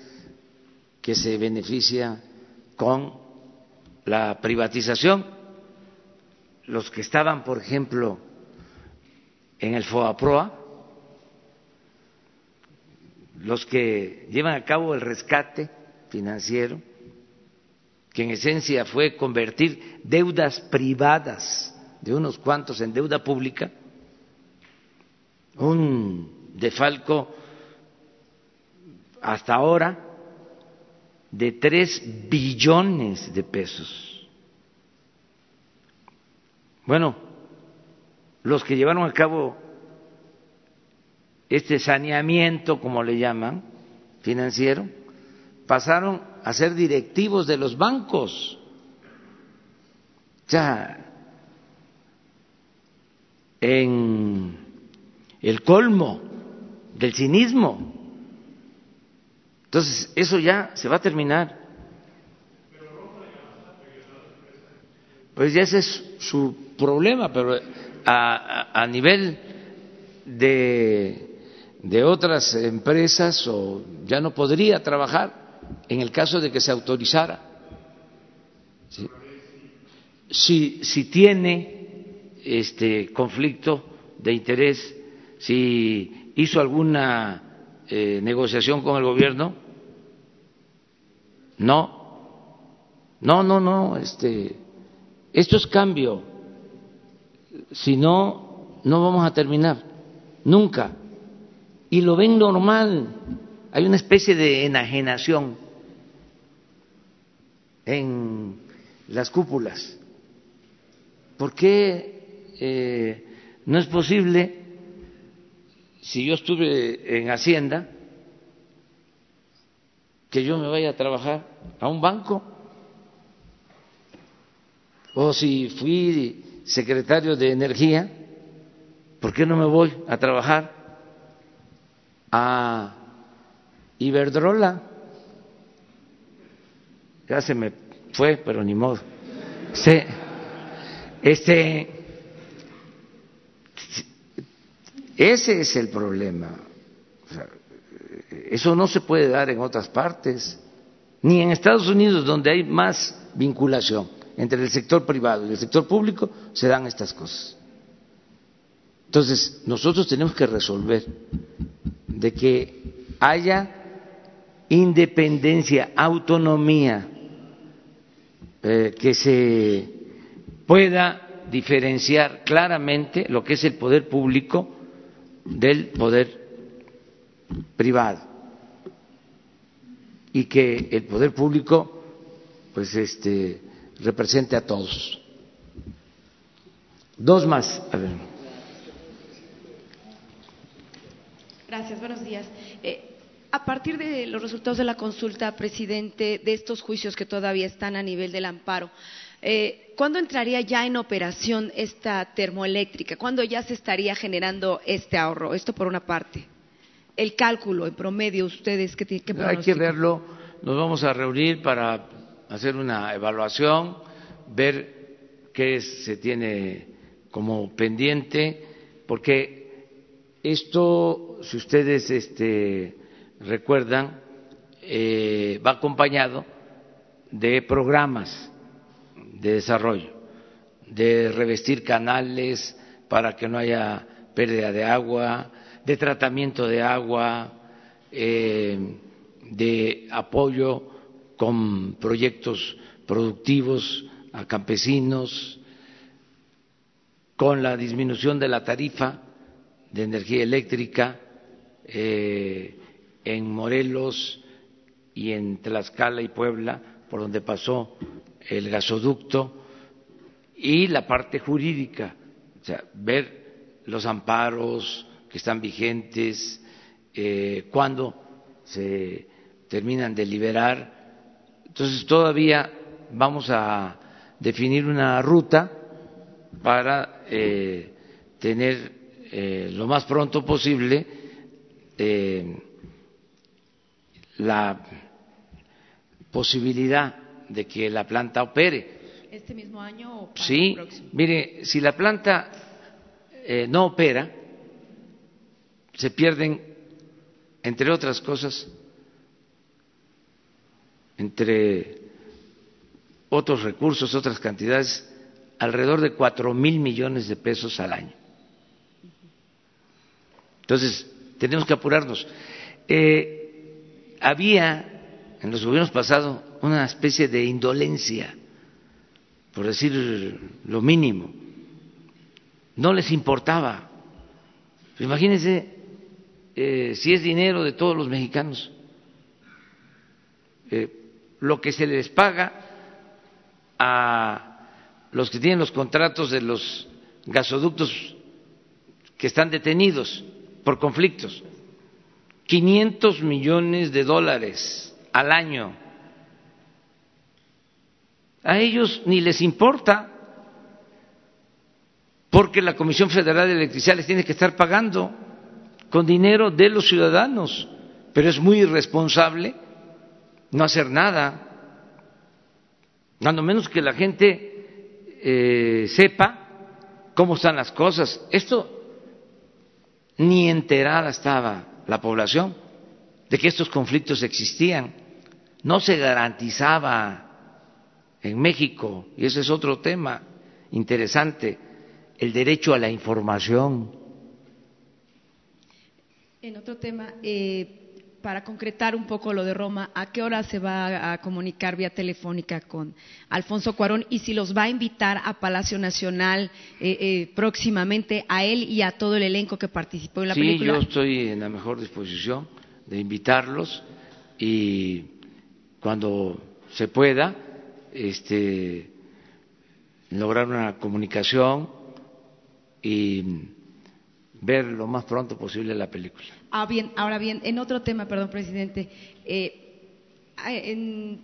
que se beneficia con la privatización los que estaban, por ejemplo, en el FOAPROA, los que llevan a cabo el rescate financiero, que en esencia fue convertir deudas privadas de unos cuantos en deuda pública, un defalco hasta ahora de tres billones de pesos bueno, los que llevaron a cabo este saneamiento, como le llaman, financiero, pasaron a ser directivos de los bancos. O sea, en el colmo del cinismo. Entonces, eso ya se va a terminar. Pues ya ese es su problema, pero a, a nivel de, de otras empresas o ya no podría trabajar en el caso de que se autorizara. Si, si tiene este conflicto de interés, si hizo alguna eh, negociación con el gobierno, no, no, no, no, este, esto es cambio. Si no, no vamos a terminar, nunca. Y lo ven normal. Hay una especie de enajenación en las cúpulas. ¿Por qué eh, no es posible, si yo estuve en Hacienda, que yo me vaya a trabajar a un banco? O si fui secretario de Energía, ¿por qué no me voy a trabajar a Iberdrola? Ya se me fue, pero ni modo. Este, ese es el problema. eso no se puede dar en otras partes, ni en Estados Unidos, donde hay más vinculación entre el sector privado y el sector público, se dan estas cosas. Entonces, nosotros tenemos que resolver de que haya independencia, autonomía, eh, que se pueda diferenciar claramente lo que es el poder público del poder privado y que el poder público pues este represente a todos. Dos más. A ver. Gracias, buenos días. Eh, a partir de los resultados de la consulta, presidente, de estos juicios que todavía están a nivel del amparo, eh, ¿cuándo entraría ya en operación esta termoeléctrica? ¿Cuándo ya se estaría generando este ahorro? Esto por una parte. El cálculo en promedio, ustedes, ¿qué, qué Hay que verlo. Nos vamos a reunir para hacer una evaluación, ver qué se tiene como pendiente, porque esto, si ustedes este, recuerdan, eh, va acompañado de programas de desarrollo, de revestir canales para que no haya pérdida de agua, de tratamiento de agua, eh, de apoyo con proyectos productivos a campesinos, con la disminución de la tarifa de energía eléctrica eh, en Morelos y en Tlaxcala y Puebla, por donde pasó el gasoducto, y la parte jurídica, o sea, ver los amparos que están vigentes, eh, cuándo se terminan de liberar entonces todavía vamos a definir una ruta para eh, tener eh, lo más pronto posible eh, la posibilidad de que la planta opere. ¿Este mismo año o para sí, el próximo? mire, si la planta no opera, se pierden, entre otras cosas, entre otros recursos, otras cantidades, alrededor de cuatro mil millones de pesos al año. Entonces, tenemos que apurarnos. Eh, había en los gobiernos pasados una especie de indolencia, por decir lo mínimo. No les importaba. Imagínense eh, si es dinero de todos los mexicanos. Eh, lo que se les paga a los que tienen los contratos de los gasoductos que están detenidos por conflictos. 500 millones de dólares al año. A ellos ni les importa porque la Comisión Federal de Electricidad les tiene que estar pagando con dinero de los ciudadanos, pero es muy irresponsable no hacer nada, cuando menos que la gente eh, sepa cómo están las cosas. Esto ni enterada estaba la población de que estos conflictos existían. No se garantizaba en México, y ese es otro tema interesante, el derecho a la información. En otro tema, eh, para concretar un poco lo de Roma, ¿a qué hora se va a comunicar vía telefónica con Alfonso Cuarón y si los va a invitar a Palacio Nacional eh, eh, próximamente a él y a todo el elenco que participó en la película? Sí, yo estoy en la mejor disposición de invitarlos y cuando se pueda, este, lograr una comunicación y ver lo más pronto posible la película. Ah, bien, ahora bien, en otro tema, perdón, presidente. Eh,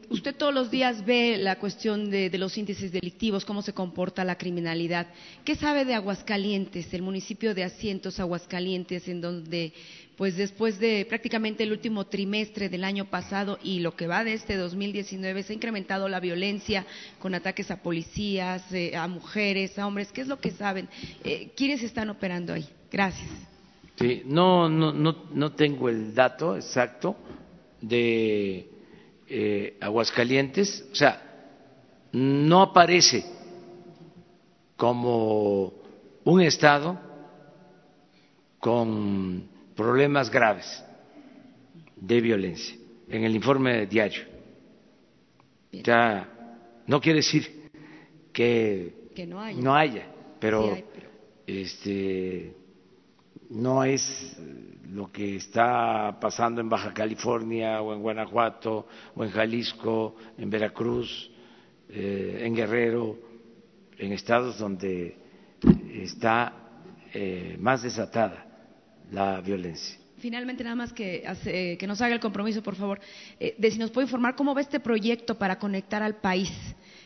usted todos los días ve la cuestión de, los índices delictivos, cómo se comporta la criminalidad. ¿Qué sabe de Aguascalientes, el municipio de Asientos Aguascalientes, en donde, pues después de prácticamente el último trimestre del año pasado y lo que va de este 2019, se ha incrementado la violencia con ataques a policías, eh, a mujeres, a hombres? ¿Qué es lo que saben? Eh, ¿Quiénes están operando ahí? Gracias. Sí, no, no, no, tengo el dato exacto de eh, Aguascalientes, o sea, no aparece como un estado con problemas graves de violencia en el informe diario. Ya no quiere decir que, no haya, pero, este no es lo que está pasando en Baja California o en Guanajuato o en Jalisco, en Veracruz, eh, en Guerrero, en estados donde está eh, más desatada la violencia. Finalmente, nada más que, que nos haga el compromiso, por favor, eh, de si nos puede informar cómo va este proyecto para conectar al país,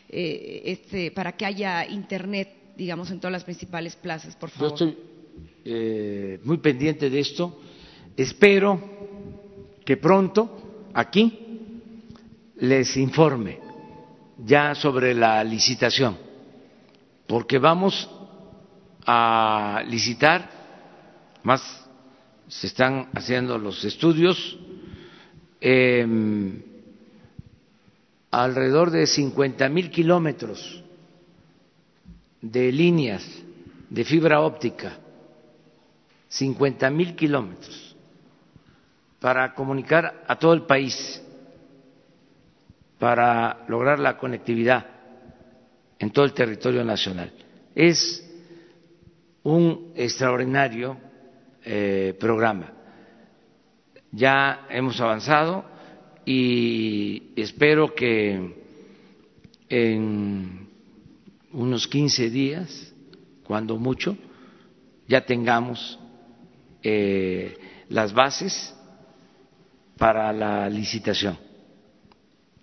este, para que haya Internet, digamos, en todas las principales plazas, por favor. Eh, muy pendiente de esto. Espero que pronto aquí les informe ya sobre la licitación, porque vamos a licitar, más se están haciendo los estudios, em, alrededor de 50 mil kilómetros de líneas de fibra óptica 50 mil kilómetros para comunicar a todo el país, para lograr la conectividad en todo el territorio nacional. Es un extraordinario eh, programa. Ya hemos avanzado y espero que en unos 15 días, cuando mucho, ya tengamos eh, las bases para la licitación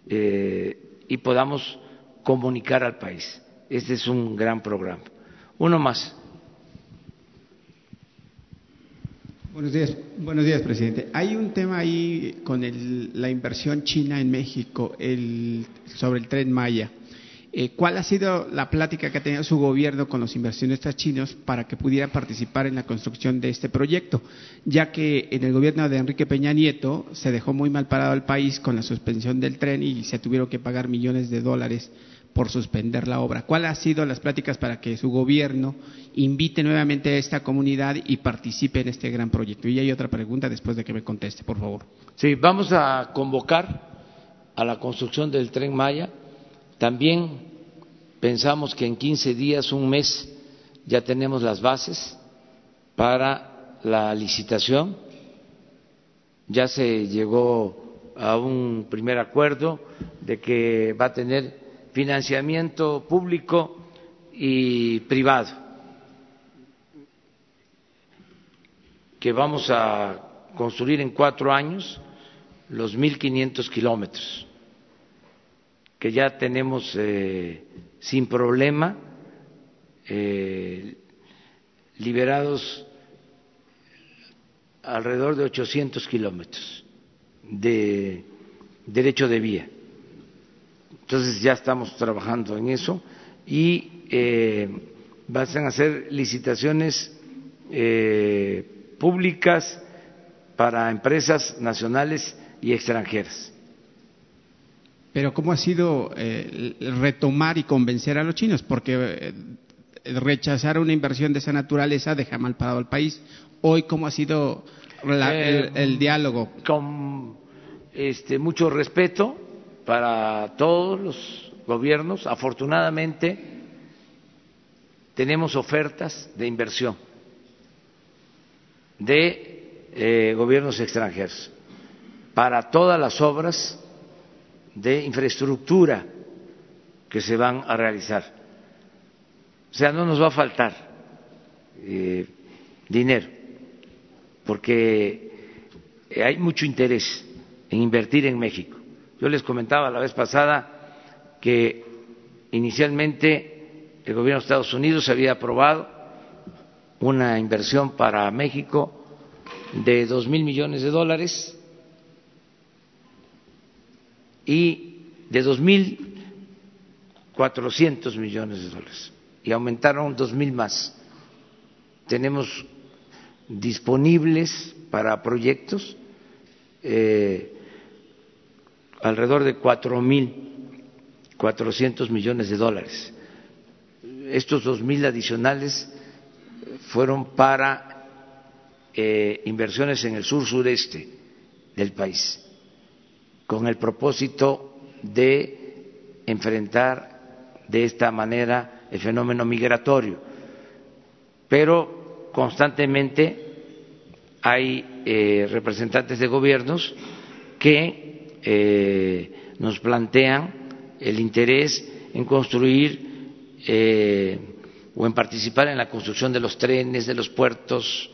eh, y podamos comunicar al país. Este es un gran programa. Uno más. Buenos días, buenos días, presidente. Hay un tema ahí con la inversión china en México el, sobre el tren Maya. Eh, ¿Cuál ha sido la plática que ha tenido su gobierno con los inversionistas chinos para que pudieran participar en la construcción de este proyecto? Ya que en el gobierno de Enrique Peña Nieto se dejó muy mal parado al país con la suspensión del tren y se tuvieron que pagar millones de dólares por suspender la obra. ¿Cuáles han sido las pláticas para que su gobierno invite nuevamente a esta comunidad y participe en este gran proyecto? Y hay otra pregunta después de que me conteste, por favor. Sí, vamos a convocar a la construcción del tren Maya también pensamos que en 15 días, un mes, ya tenemos las bases para la licitación. Ya se llegó a un primer acuerdo de que va a tener financiamiento público y privado, que vamos a construir en cuatro años los 1.500 kilómetros que ya tenemos eh, sin problema eh, liberados alrededor de 800 kilómetros de, derecho de vía. Entonces ya estamos trabajando en eso y eh, van a hacer licitaciones eh, públicas para empresas nacionales y extranjeras. Pero ¿cómo ha sido eh, retomar y convencer a los chinos? Porque eh, rechazar una inversión de esa naturaleza deja mal parado al país. Hoy, ¿cómo ha sido la- el, el diálogo? Con este, mucho respeto para todos los gobiernos. Afortunadamente, tenemos ofertas de inversión de eh, gobiernos extranjeros para todas las obras de infraestructura que se van a realizar. O sea, no nos va a faltar eh, dinero, porque hay mucho interés en invertir en México. Yo les comentaba la vez pasada que inicialmente el gobierno de Estados Unidos había aprobado una inversión para México de dos mil millones de dólares y de dos mil cuatrocientos millones de dólares y aumentaron dos mil más. Tenemos disponibles para proyectos eh, alrededor de cuatro mil cuatrocientos millones de dólares. Estos dos mil adicionales fueron para eh, inversiones en el sur sureste del país, con el propósito de enfrentar de esta manera el fenómeno migratorio. Pero constantemente hay eh, representantes de gobiernos que eh, nos plantean el interés en construir eh, o en participar en la construcción de los trenes, de los puertos,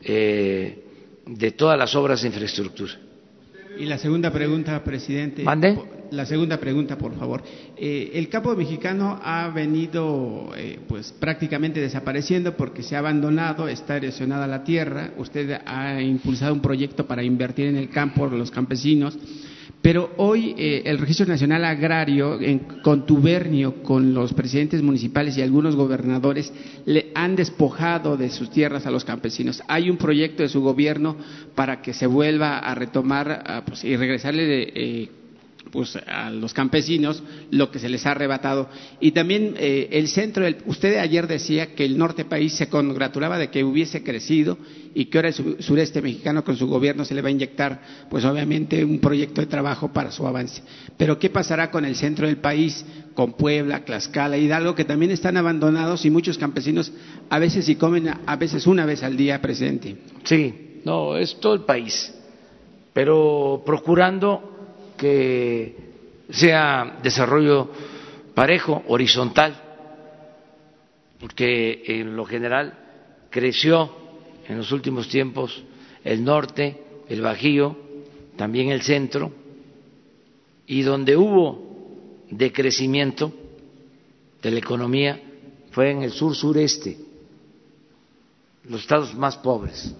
de todas las obras de infraestructura. Y la segunda pregunta, presidente. ¿Mande? La segunda pregunta, por favor. Eh, el campo mexicano ha venido, eh, pues, prácticamente desapareciendo porque se ha abandonado, está erosionada la tierra. Usted ha impulsado un proyecto para invertir en el campo, los campesinos. Pero hoy eh, el Registro Nacional Agrario, en contubernio con los presidentes municipales y algunos gobernadores, le han despojado de sus tierras a los campesinos. Hay un proyecto de su gobierno para que se vuelva a retomar ah, pues, y regresarle eh, pues, a los campesinos lo que se les ha arrebatado. Y también eh, el centro, del- usted ayer decía que el norte país se congratulaba de que hubiese crecido y que ahora el su- sureste mexicano con su gobierno se le va a inyectar, pues obviamente, un proyecto de trabajo para su avance. Pero ¿qué pasará con el centro del país, con Puebla, Tlaxcala, Hidalgo, que también están abandonados y muchos campesinos a veces sí comen, a veces una vez al día, presidente? Sí, no, es todo el país, pero procurando que sea desarrollo parejo, horizontal, porque en lo general creció en los últimos tiempos el norte, el Bajío, también el centro, y donde hubo decrecimiento de la economía fue en el sur sureste, los estados más pobres,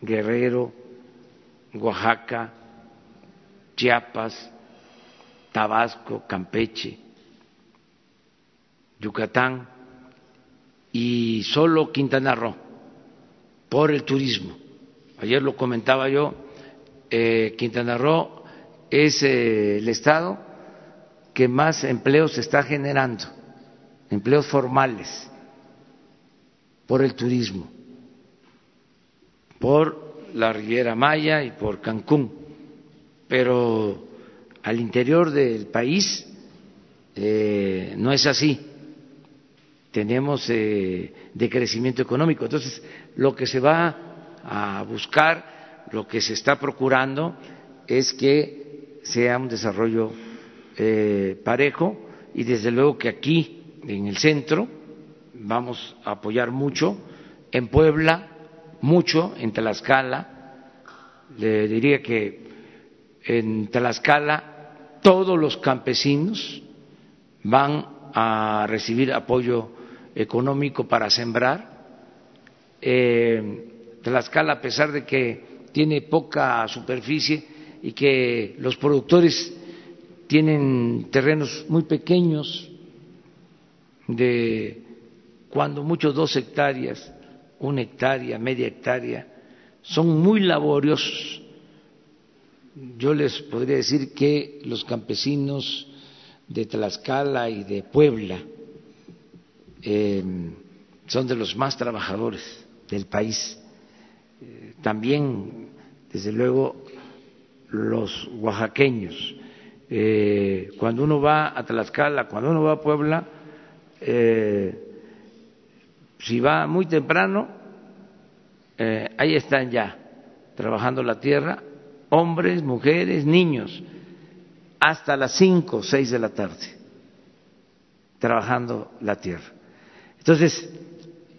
Guerrero, Oaxaca, Chiapas, Tabasco, Campeche, Yucatán y solo Quintana Roo por el turismo. Ayer lo comentaba yo, eh, Quintana Roo es eh, el estado que más empleos está generando, empleos formales, por el turismo, por la Riviera Maya y por Cancún, pero al interior del país eh, no es así. Tenemos eh, decrecimiento económico. Entonces, lo que se va a buscar, lo que se está procurando es que sea un desarrollo eh, parejo y desde luego que aquí, en el centro, vamos a apoyar mucho, en Puebla, mucho, en Tlaxcala, le diría que en Tlaxcala todos los campesinos van a recibir apoyo económico para sembrar. Eh, Tlaxcala, a pesar de que tiene poca superficie y que los productores tienen terrenos muy pequeños, de cuando mucho dos hectáreas, una hectárea, media hectárea, son muy laboriosos. Yo les podría decir que los campesinos de Tlaxcala y de Puebla eh, son de los más trabajadores del país. Eh, también, desde luego, los oaxaqueños. Eh, cuando uno va a Tlaxcala, cuando uno va a Puebla, si va muy temprano, ahí están ya trabajando la tierra, hombres, mujeres, niños hasta las cinco seis de la tarde trabajando la tierra. Entonces,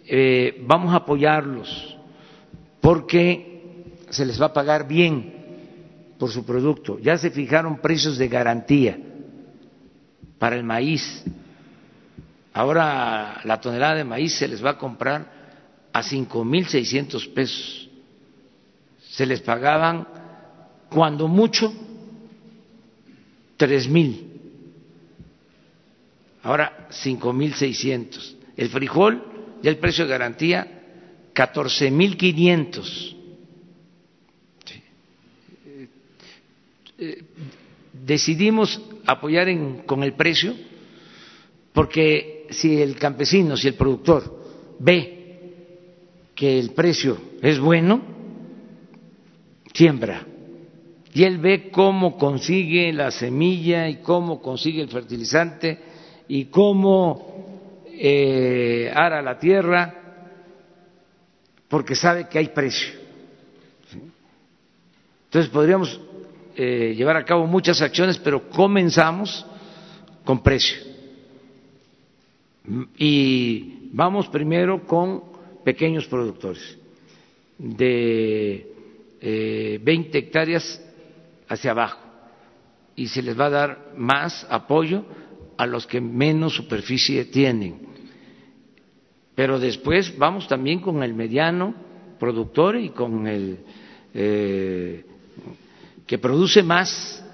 eh, vamos a apoyarlos porque se les va a pagar bien por su producto. Ya se fijaron precios de garantía para el maíz. Ahora la tonelada de maíz se les va a comprar a cinco mil seiscientos pesos. Se les pagaban cuando mucho tres mil, ahora cinco mil seiscientos. El frijol, ya el precio de garantía, catorce mil quinientos. Eh, decidimos apoyar con el precio porque si el campesino, si el productor ve que el precio es bueno, siembra y él ve cómo consigue la semilla y cómo consigue el fertilizante y cómo eh, ara la tierra, porque sabe que hay precio. Entonces podríamos eh, llevar a cabo muchas acciones, pero comenzamos con precio. Y vamos primero con pequeños productores de eh, 20 hectáreas hacia abajo y se les va a dar más apoyo a los que menos superficie tienen. Pero después vamos también con el mediano productor y con el eh, que produce más,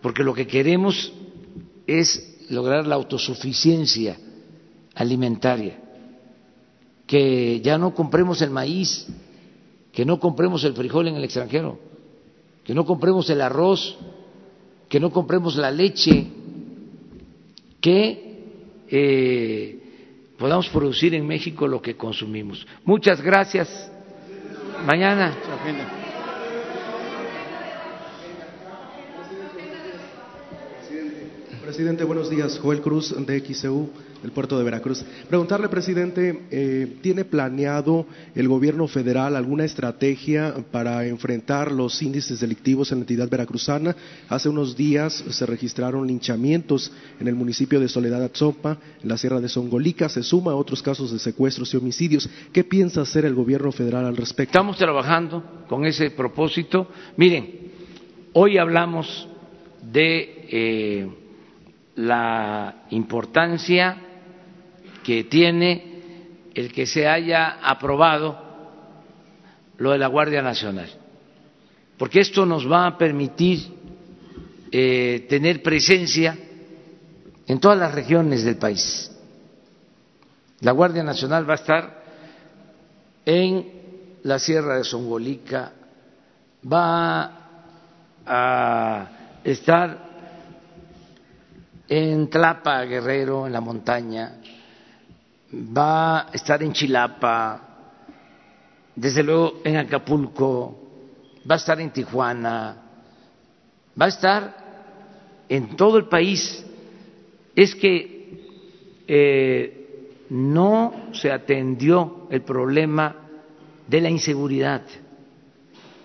porque lo que queremos es lograr la autosuficiencia alimentaria, que ya no compremos el maíz, que no compremos el frijol en el extranjero, que no compremos el arroz, que no compremos la leche, que eh, podamos producir en México lo que consumimos. Muchas gracias. Mañana. Presidente, buenos días. Joel Cruz de XEU del puerto de Veracruz. Preguntarle, presidente, eh, ¿tiene planeado el gobierno federal alguna estrategia para enfrentar los índices delictivos en la entidad veracruzana? Hace unos días se registraron linchamientos en el municipio de Soledad Atzopa, en la sierra de Songolica, se suma a otros casos de secuestros y homicidios. ¿Qué piensa hacer el gobierno federal al respecto? Estamos trabajando con ese propósito. Miren, hoy hablamos de eh, la importancia que tiene el que se haya aprobado lo de la Guardia Nacional, porque esto nos va a permitir eh, tener presencia en todas las regiones del país. La Guardia Nacional va a estar en la Sierra de Songolica, va a estar en Tlapa, Guerrero, en la montaña, va a estar en Chilapa, desde luego en Acapulco, va a estar en Tijuana, va a estar en todo el país. Es que eh, no se atendió el problema de la inseguridad,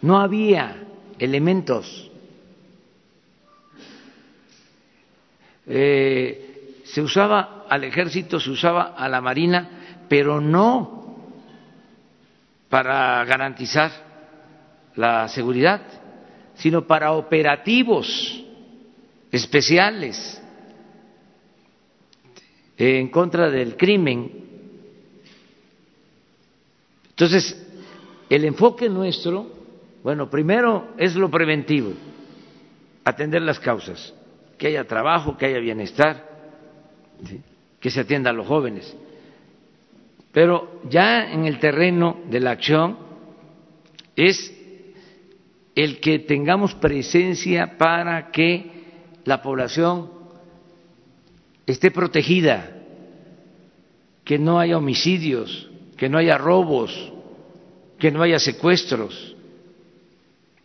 no había elementos. Eh, se usaba al ejército, se usaba a la marina, pero no para garantizar la seguridad, sino para operativos especiales en contra del crimen. Entonces, el enfoque nuestro, bueno, primero es lo preventivo, atender las causas, que haya trabajo, que haya bienestar, que se atienda a los jóvenes. Pero ya en el terreno de la acción es el que tengamos presencia para que la población esté protegida, que no haya homicidios, que no haya robos, que no haya secuestros.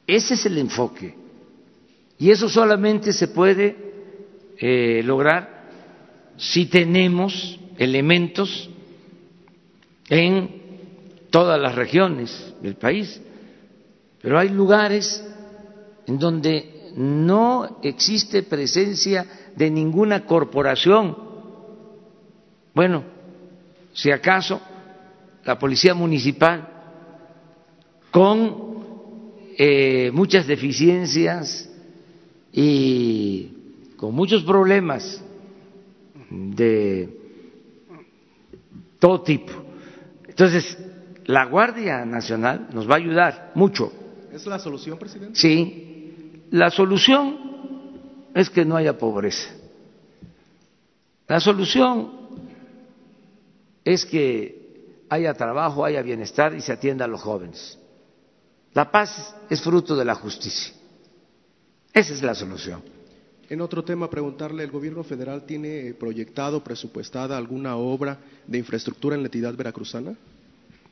Ese es el enfoque. Y eso solamente se puede eh, lograr si tenemos elementos en todas las regiones del país. Pero hay lugares en donde no existe presencia de ninguna corporación. Bueno, si acaso la policía municipal con eh, muchas deficiencias y con muchos problemas de todo tipo. Entonces, la Guardia Nacional nos va a ayudar mucho. ¿Es la solución, presidente? Sí, la solución es que no haya pobreza. La solución es que haya trabajo, haya bienestar y se atienda a los jóvenes. La paz es fruto de la justicia. Esa es la solución. En otro tema, preguntarle, ¿el gobierno federal tiene proyectado, presupuestada alguna obra de infraestructura en la entidad veracruzana?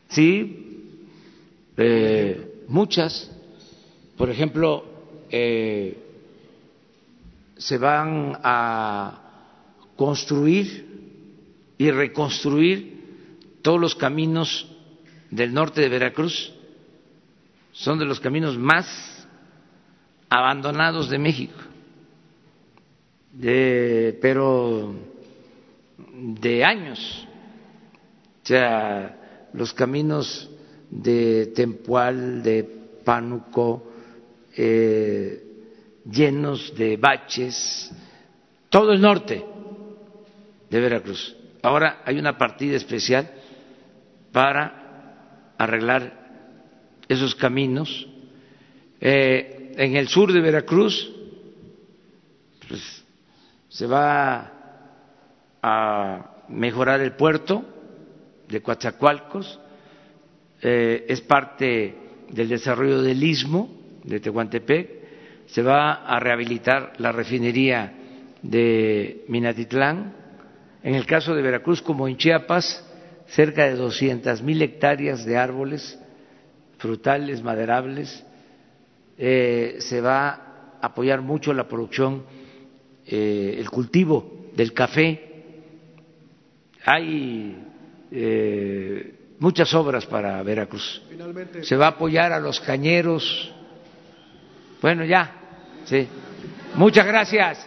Sí, eh, muchas. Por ejemplo, eh, se van a construir y reconstruir todos los caminos del norte de Veracruz. Son de los caminos más abandonados de México pero de años. O sea, los caminos de Tempual, de Pánuco, eh, llenos de baches, todo el norte de Veracruz. Ahora hay una partida especial para arreglar esos caminos. Eh, en el sur de Veracruz, pues, se va a mejorar el puerto de Coatzacoalcos, eh, es parte del desarrollo del istmo de Tehuantepec, se va a rehabilitar la refinería de Minatitlán, en el caso de Veracruz como en Chiapas, cerca de 200 mil hectáreas de árboles frutales, maderables, eh, se va a apoyar mucho la producción eh, el cultivo del café. Hay eh, muchas obras para Veracruz. Se va a apoyar a los cañeros. Bueno, ya, sí. Muchas gracias.